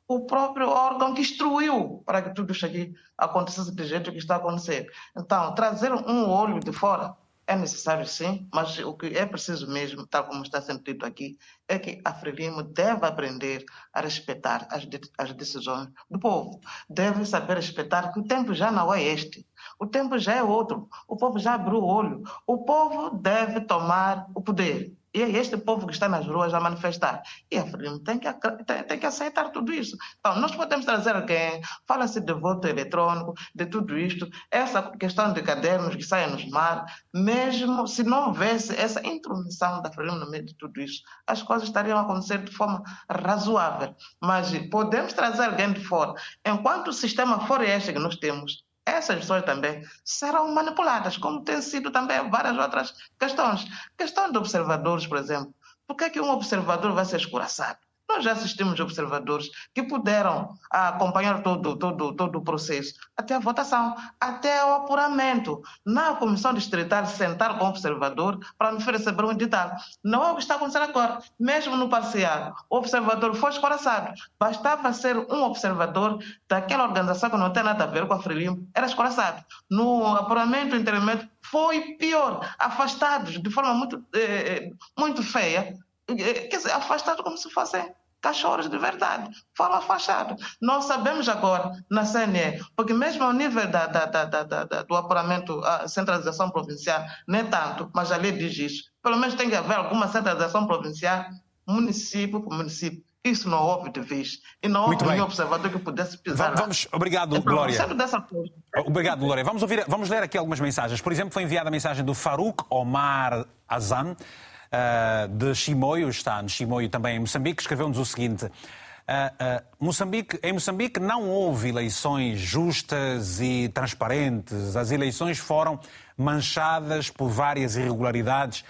o próprio órgão que instruiu para que tudo isso aqui acontecesse do jeito que está acontecendo. Então, trazer um olho de fora é necessário sim, mas o que é preciso mesmo, tal como está sendo dito aqui, é que a Frelimo deve aprender a respeitar as, de, as decisões do povo. Deve saber respeitar que o tempo já não é este. O tempo já é outro. O povo já abriu o olho. O povo deve tomar o poder. E é este povo que está nas ruas a manifestar. E a FRIM tem que, tem, tem, que aceitar tudo isso. Então, nós podemos trazer alguém, fala-se de voto eletrônico, de tudo isto, essa questão de cadernos que saem nos mar, mesmo se não houvesse essa intromissão da FRIM no meio de tudo isso, as coisas estariam a acontecer de forma razoável. Mas podemos trazer alguém de fora. Enquanto o sistema for este que nós temos, essas pessoas também serão manipuladas, como tem sido também várias outras questões. Questão de observadores, por exemplo. Por que, é que um observador vai ser escuraçado? Nós já assistimos observadores que puderam acompanhar todo, todo, todo o processo, até a votação, até o apuramento. Na comissão distrital, sentar com o observador para me receber um ditado. Não é o que está acontecendo agora. Mesmo no parcial, o observador foi escoraçado. Bastava ser um observador daquela organização que não tem nada a ver com a Frelimo, era escoraçado. No apuramento intermédio, foi pior, afastados de forma muito, eh, eh muito feia, quer dizer, afastado como se fossem cachorros de verdade, fala fachado. Nós sabemos agora na CNE, porque mesmo ao nível da, da, da, da do apuramento, a centralização provincial, nem tanto, mas a lei diz isso. Pelo menos tem que haver alguma centralização provincial, município por município. Isso não houve de vez. E não houve nenhum observador que pudesse pisar. Vamos, obrigado, então, Glória. Dessa obrigado, Glória. Vamos, ouvir, vamos ler aqui algumas mensagens. Por exemplo, foi enviada a mensagem do Farouk Omar Azam, de Chimoio, está no Chimoio também em Moçambique, escreveu-nos o seguinte. Uh, uh, Moçambique, em Moçambique não houve eleições justas e transparentes. As eleições foram manchadas por várias irregularidades.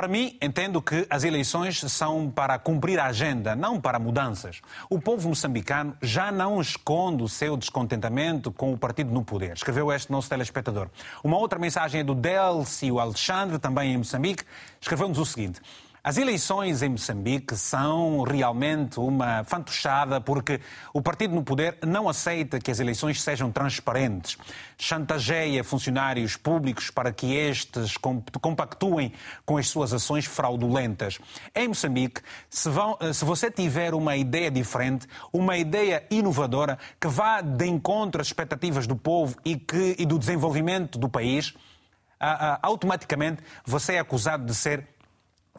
Para mim, entendo que as eleições são para cumprir a agenda, não para mudanças. O povo moçambicano já não esconde o seu descontentamento com o partido no poder. Escreveu este nosso telespectador. Uma outra mensagem é do Delcio Alexandre, também em Moçambique. Escreveu-nos o seguinte. As eleições em Moçambique são realmente uma fantochada porque o partido no poder não aceita que as eleições sejam transparentes. Chantageia funcionários públicos para que estes compactuem com as suas ações fraudulentas. Em Moçambique, se, vão, se você tiver uma ideia diferente, uma ideia inovadora que vá de encontro às expectativas do povo e, que, e do desenvolvimento do país, automaticamente você é acusado de ser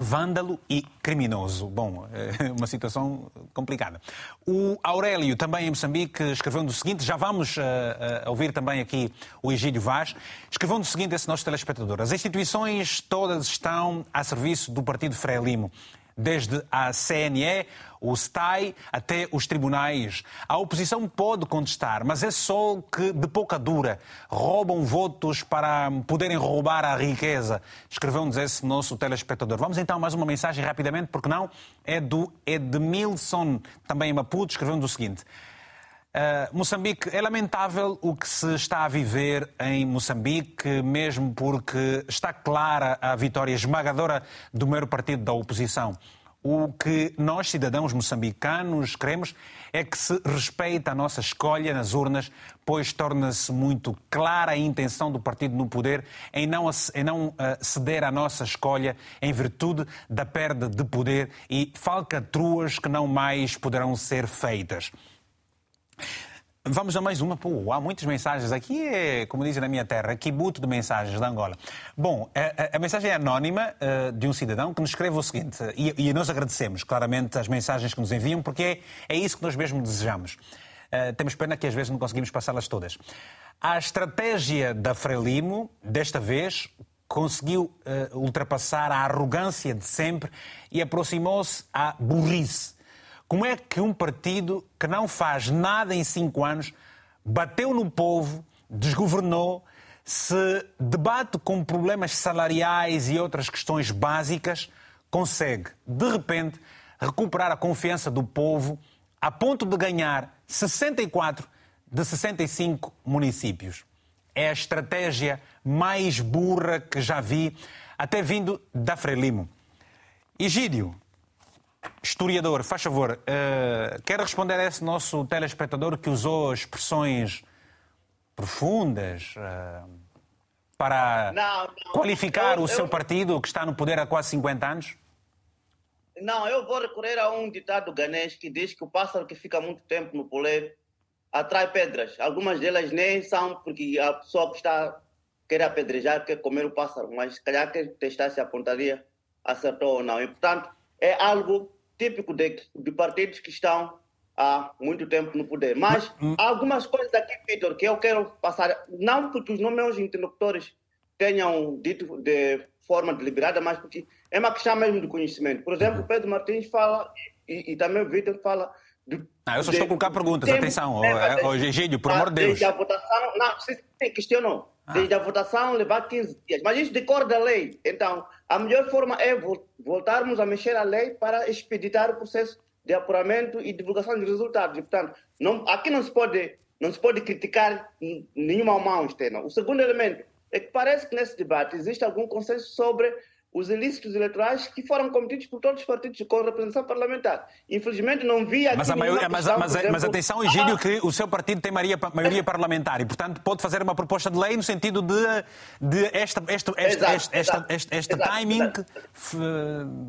vândalo e criminoso. Bom, é uma situação complicada. O Aurélio, também em Moçambique, escreveu-nos o seguinte, já vamos uh, uh, ouvir também aqui o Egídio Vaz, escreveu-nos o seguinte, esse nosso telespectador. As instituições todas estão a serviço do Partido Frelimo desde a CNE, o STAI, até os tribunais. A oposição pode contestar, mas é só que de pouca dura. Roubam votos para poderem roubar a riqueza. Escreveu-nos esse nosso telespectador. Vamos então mais uma mensagem rapidamente, porque não? É do Edmilson, também em Maputo, escreveu-nos o seguinte. Uh, Moçambique, é lamentável o que se está a viver em Moçambique, mesmo porque está clara a vitória esmagadora do maior partido da oposição. O que nós, cidadãos moçambicanos, queremos é que se respeite a nossa escolha nas urnas, pois torna-se muito clara a intenção do partido no poder em não, em não uh, ceder à nossa escolha em virtude da perda de poder e falcatruas que não mais poderão ser feitas. Vamos a mais uma. Pô, há muitas mensagens. Aqui é, como dizem na minha terra, kibuto de mensagens da Angola. Bom, a, a, mensagem é anónima uh, de um cidadão que nos escreve o seguinte, e, e, nós agradecemos claramente as mensagens que nos enviam, porque é, é isso que nós mesmo desejamos. Uh, temos pena que às vezes não conseguimos passá-las todas. A estratégia da Frelimo, desta vez, conseguiu uh, ultrapassar a arrogância de sempre e aproximou-se à burrice como é que um partido que não faz nada em cinco anos bateu no povo, desgovernou, se debate com problemas salariais e outras questões básicas, consegue, de repente, recuperar a confiança do povo a ponto de ganhar 64 de 65 municípios. É a estratégia mais burra que já vi, até vindo da Frelimo. Egídio, historiador, faz favor, uh, quer responder a esse nosso telespectador que usou expressões profundas uh, para não, não. qualificar eu, o seu eu... partido que está no poder há quase 50 anos? Não, eu vou recorrer a um ditado ganês que diz que o pássaro que fica muito tempo no poder atrai pedras. Algumas delas nem são porque a pessoa que está quer apedrejar, quer comer o pássaro, mas se calhar quer testar se a pontaria acertou ou não. E, portanto, é algo típico de, de partidos que estão há muito tempo no poder. Mas hum. há algumas coisas aqui, Vitor, que eu quero passar, não porque os meus interlocutores tenham dito de forma deliberada, mas porque é uma questão mesmo de conhecimento. Por exemplo, Pedro Martins fala, e, e também o Vitor fala. De, ah, eu só estou a colocar perguntas, tempo, atenção, oh, Egídio, por amor de Deus. Desde a votação, não, você questionou. Ah. Desde a votação levar 15 dias. Mas isso decorre da lei. Então, a melhor forma é voltarmos a mexer a lei para expeditar o processo de apuramento e divulgação de resultados. E, portanto, não, aqui não se pode não se pode criticar nenhuma mão externa. O segundo elemento é que parece que nesse debate existe algum consenso sobre os ilícitos eleitorais que foram cometidos por todos os partidos com representação parlamentar. Infelizmente não vi aqui mas, a maioria, mas, mas, exemplo, mas atenção, Egídio, que o seu partido tem maioria, maioria parlamentar e, portanto, pode fazer uma proposta de lei no sentido de, de esta, exato, exato, timing exato.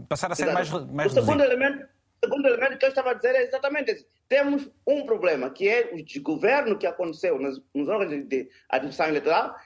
passar a ser mais, mais o segundo elemento segundo elemento que eu estava a dizer é exatamente esse. Temos um problema, que é o desgoverno que aconteceu nos, nos órgãos de administração eleitoral.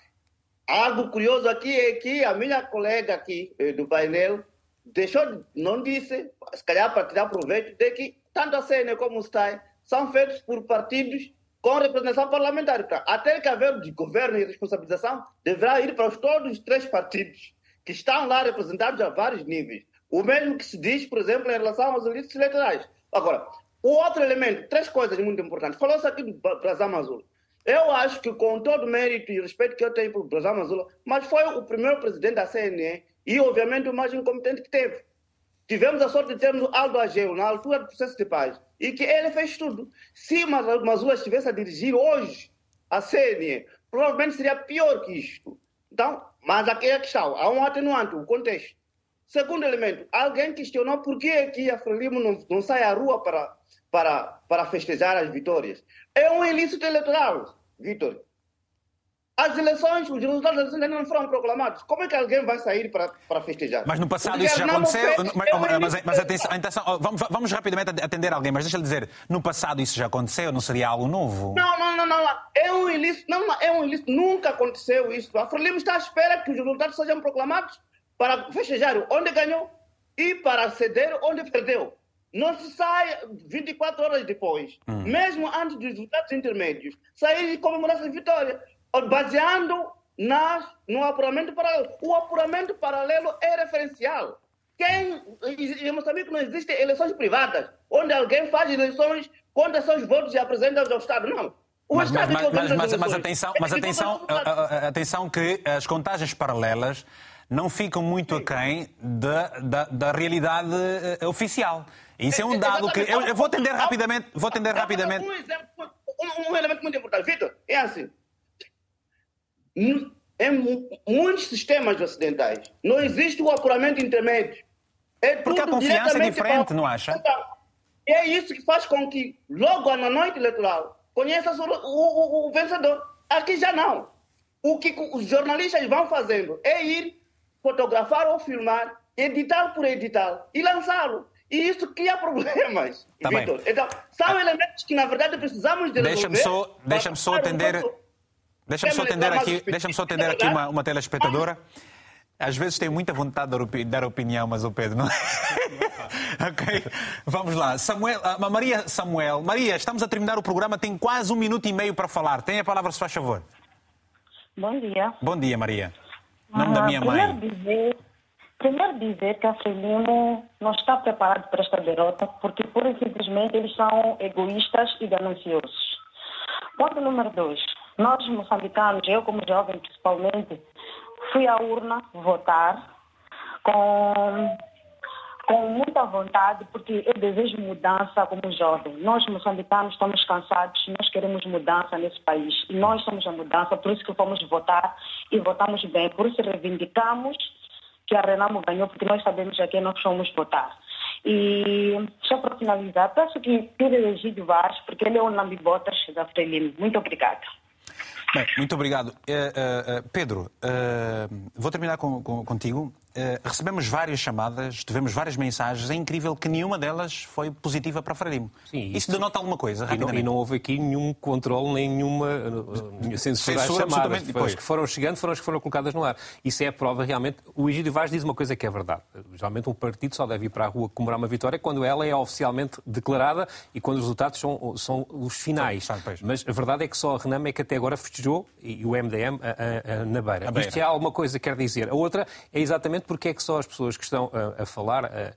Algo curioso aqui é que a minha colega aqui eh, do painel deixou, não disse, se calhar para tirar proveito, de que tanto a CNE como o STAI são feitos por partidos com representação parlamentar. Então, até que haver de governo e responsabilização, deverá ir para os, todos os três partidos que estão lá representados a vários níveis. O mesmo que se diz, por exemplo, em relação aos elites eleitorais. Agora, o outro elemento, três coisas muito importantes. Falou-se aqui do Brasil Azul. Eu acho que, com todo o mérito e respeito que eu tenho por Brasil Azul, mas foi o primeiro presidente da CNE e, obviamente, o mais incompetente que teve. Tivemos a sorte de termos Aldo Ageu na altura do processo de paz e que ele fez tudo. Se Mazula estivesse a dirigir hoje a CNE, provavelmente seria pior que isto. Então, mas aqui é a questão, há um atenuante, o contexto. Segundo elemento, alguém questionou por que aqui a Frelimo não, não sai à rua para, para, para festejar as vitórias. É um ilícito eleitoral, Vitor. As eleições, os resultados das eleições ainda não foram proclamados. Como é que alguém vai sair para, para festejar? Mas no passado isso já aconteceu. Fez, mas, é mas, mas, atenção, atenção vamos, vamos, rapidamente atender alguém, mas deixa-lhe dizer, no passado isso já aconteceu, não seria algo novo? Não, não, não, não. É um ilícito, não, é um ilícito. Nunca aconteceu isso. A Frelimo está à espera que os resultados sejam proclamados para festejar onde ganhou e para ceder onde perdeu. Não se sai 24 horas depois, hum. mesmo antes dos resultados intermédios, sair e comemorar essa vitória baseando nas, no apuramento paralelo. O apuramento paralelo é referencial. Quem, em Moçambique não existem eleições privadas, onde alguém faz eleições, conta seus votos e apresenta ao Estado. Não. O mas, Estado mas, mas, mas, mas atenção, mas atenção, atenção que as contagens paralelas não ficam muito aquém da, da, da realidade uh, oficial. Isso é um dado que. Eu, eu vou atender rapidamente. Vou atender rapidamente. Um, exemplo, um, um elemento muito importante. Vitor, é assim em muitos sistemas ocidentais não existe o apuramento intermédio. É Porque a confiança é diferente, não acha? E é isso que faz com que, logo na noite eleitoral, conheça o, o, o vencedor. Aqui já não. O que os jornalistas vão fazendo é ir fotografar ou filmar, editar por editar e lançá-lo. E isso cria problemas, tá Vitor. Então, são elementos que, na verdade, precisamos de resolver. Deixa-me só, deixa só atender... Deixa-me só atender aqui, deixa só atender aqui uma, uma telespectadora. Às vezes tem muita vontade de dar opinião, mas o Pedro não. ok, vamos lá. Samuel, uh, Maria Samuel, Maria, estamos a terminar o programa, tem quase um minuto e meio para falar. Tem a palavra, se faz favor. Bom dia. Bom dia, Maria. Nome da minha mãe. Dizer, primeiro dizer que a Frelimo não está preparado para esta derrota, porque pura e simplesmente eles são egoístas e gananciosos. Ponto número dois. Nós, moçambicanos, eu como jovem principalmente, fui à urna votar com, com muita vontade, porque eu desejo mudança como jovem. Nós, moçambicanos, estamos cansados, nós queremos mudança nesse país. Nós somos a mudança, por isso que fomos votar e votamos bem. Por isso reivindicamos que a Renamo ganhou, porque nós sabemos a quem nós fomos votar. E só para finalizar, peço que tire Egídio Vaz, porque ele é o Nambibotas da Frelimo. Muito obrigada. Bem, muito obrigado. Uh, uh, Pedro, uh, vou terminar com, com, contigo. Eh, recebemos várias chamadas, tivemos várias mensagens. É incrível que nenhuma delas foi positiva para Frelimo. Sim, isso, isso denota alguma coisa, e não, e não, houve aqui nenhum controle, nem nenhuma, nenhuma censura às chamadas. Depois que foram chegando, foram as que foram colocadas no ar. Isso é a prova, realmente. O Egídio Vaz diz uma coisa que é verdade. Geralmente um partido só deve ir para a rua comemorar uma vitória quando ela é oficialmente declarada e quando os resultados são, são os finais. Mas a verdade é que só a Renam é que até agora festejou e o MDM a, a, a, na beira. beira. Isto é alguma coisa que quer dizer. A outra é exatamente porque é que só as pessoas que estão a, a falar a,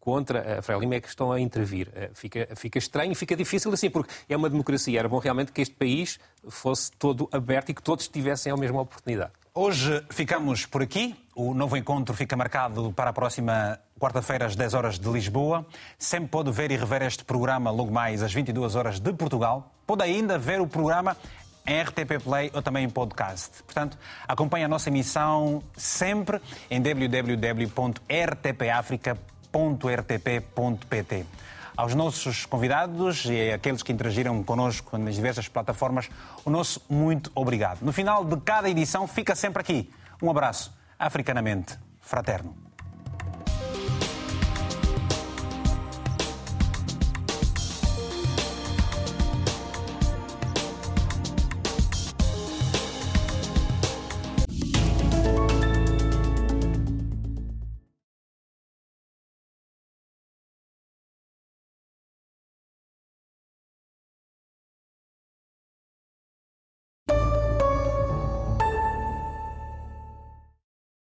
contra a Frelimo é que estão a intervir. Fica, fica estranho fica difícil assim, porque é uma democracia. Era bom realmente que este país fosse todo aberto e que todos tivessem a mesma oportunidade. Hoje ficamos por aqui. O novo encontro fica marcado para a próxima quarta-feira, às 10 horas de Lisboa. Sempre pode ver e rever este programa logo mais às 22 horas de Portugal. Pode ainda ver o programa em RTP Play ou também em podcast. Portanto, acompanhe a nossa emissão sempre em www.rtpafrica.rtp.pt. Aos nossos convidados e aqueles que interagiram connosco nas diversas plataformas, o nosso muito obrigado. No final de cada edição, fica sempre aqui. Um abraço africanamente fraterno.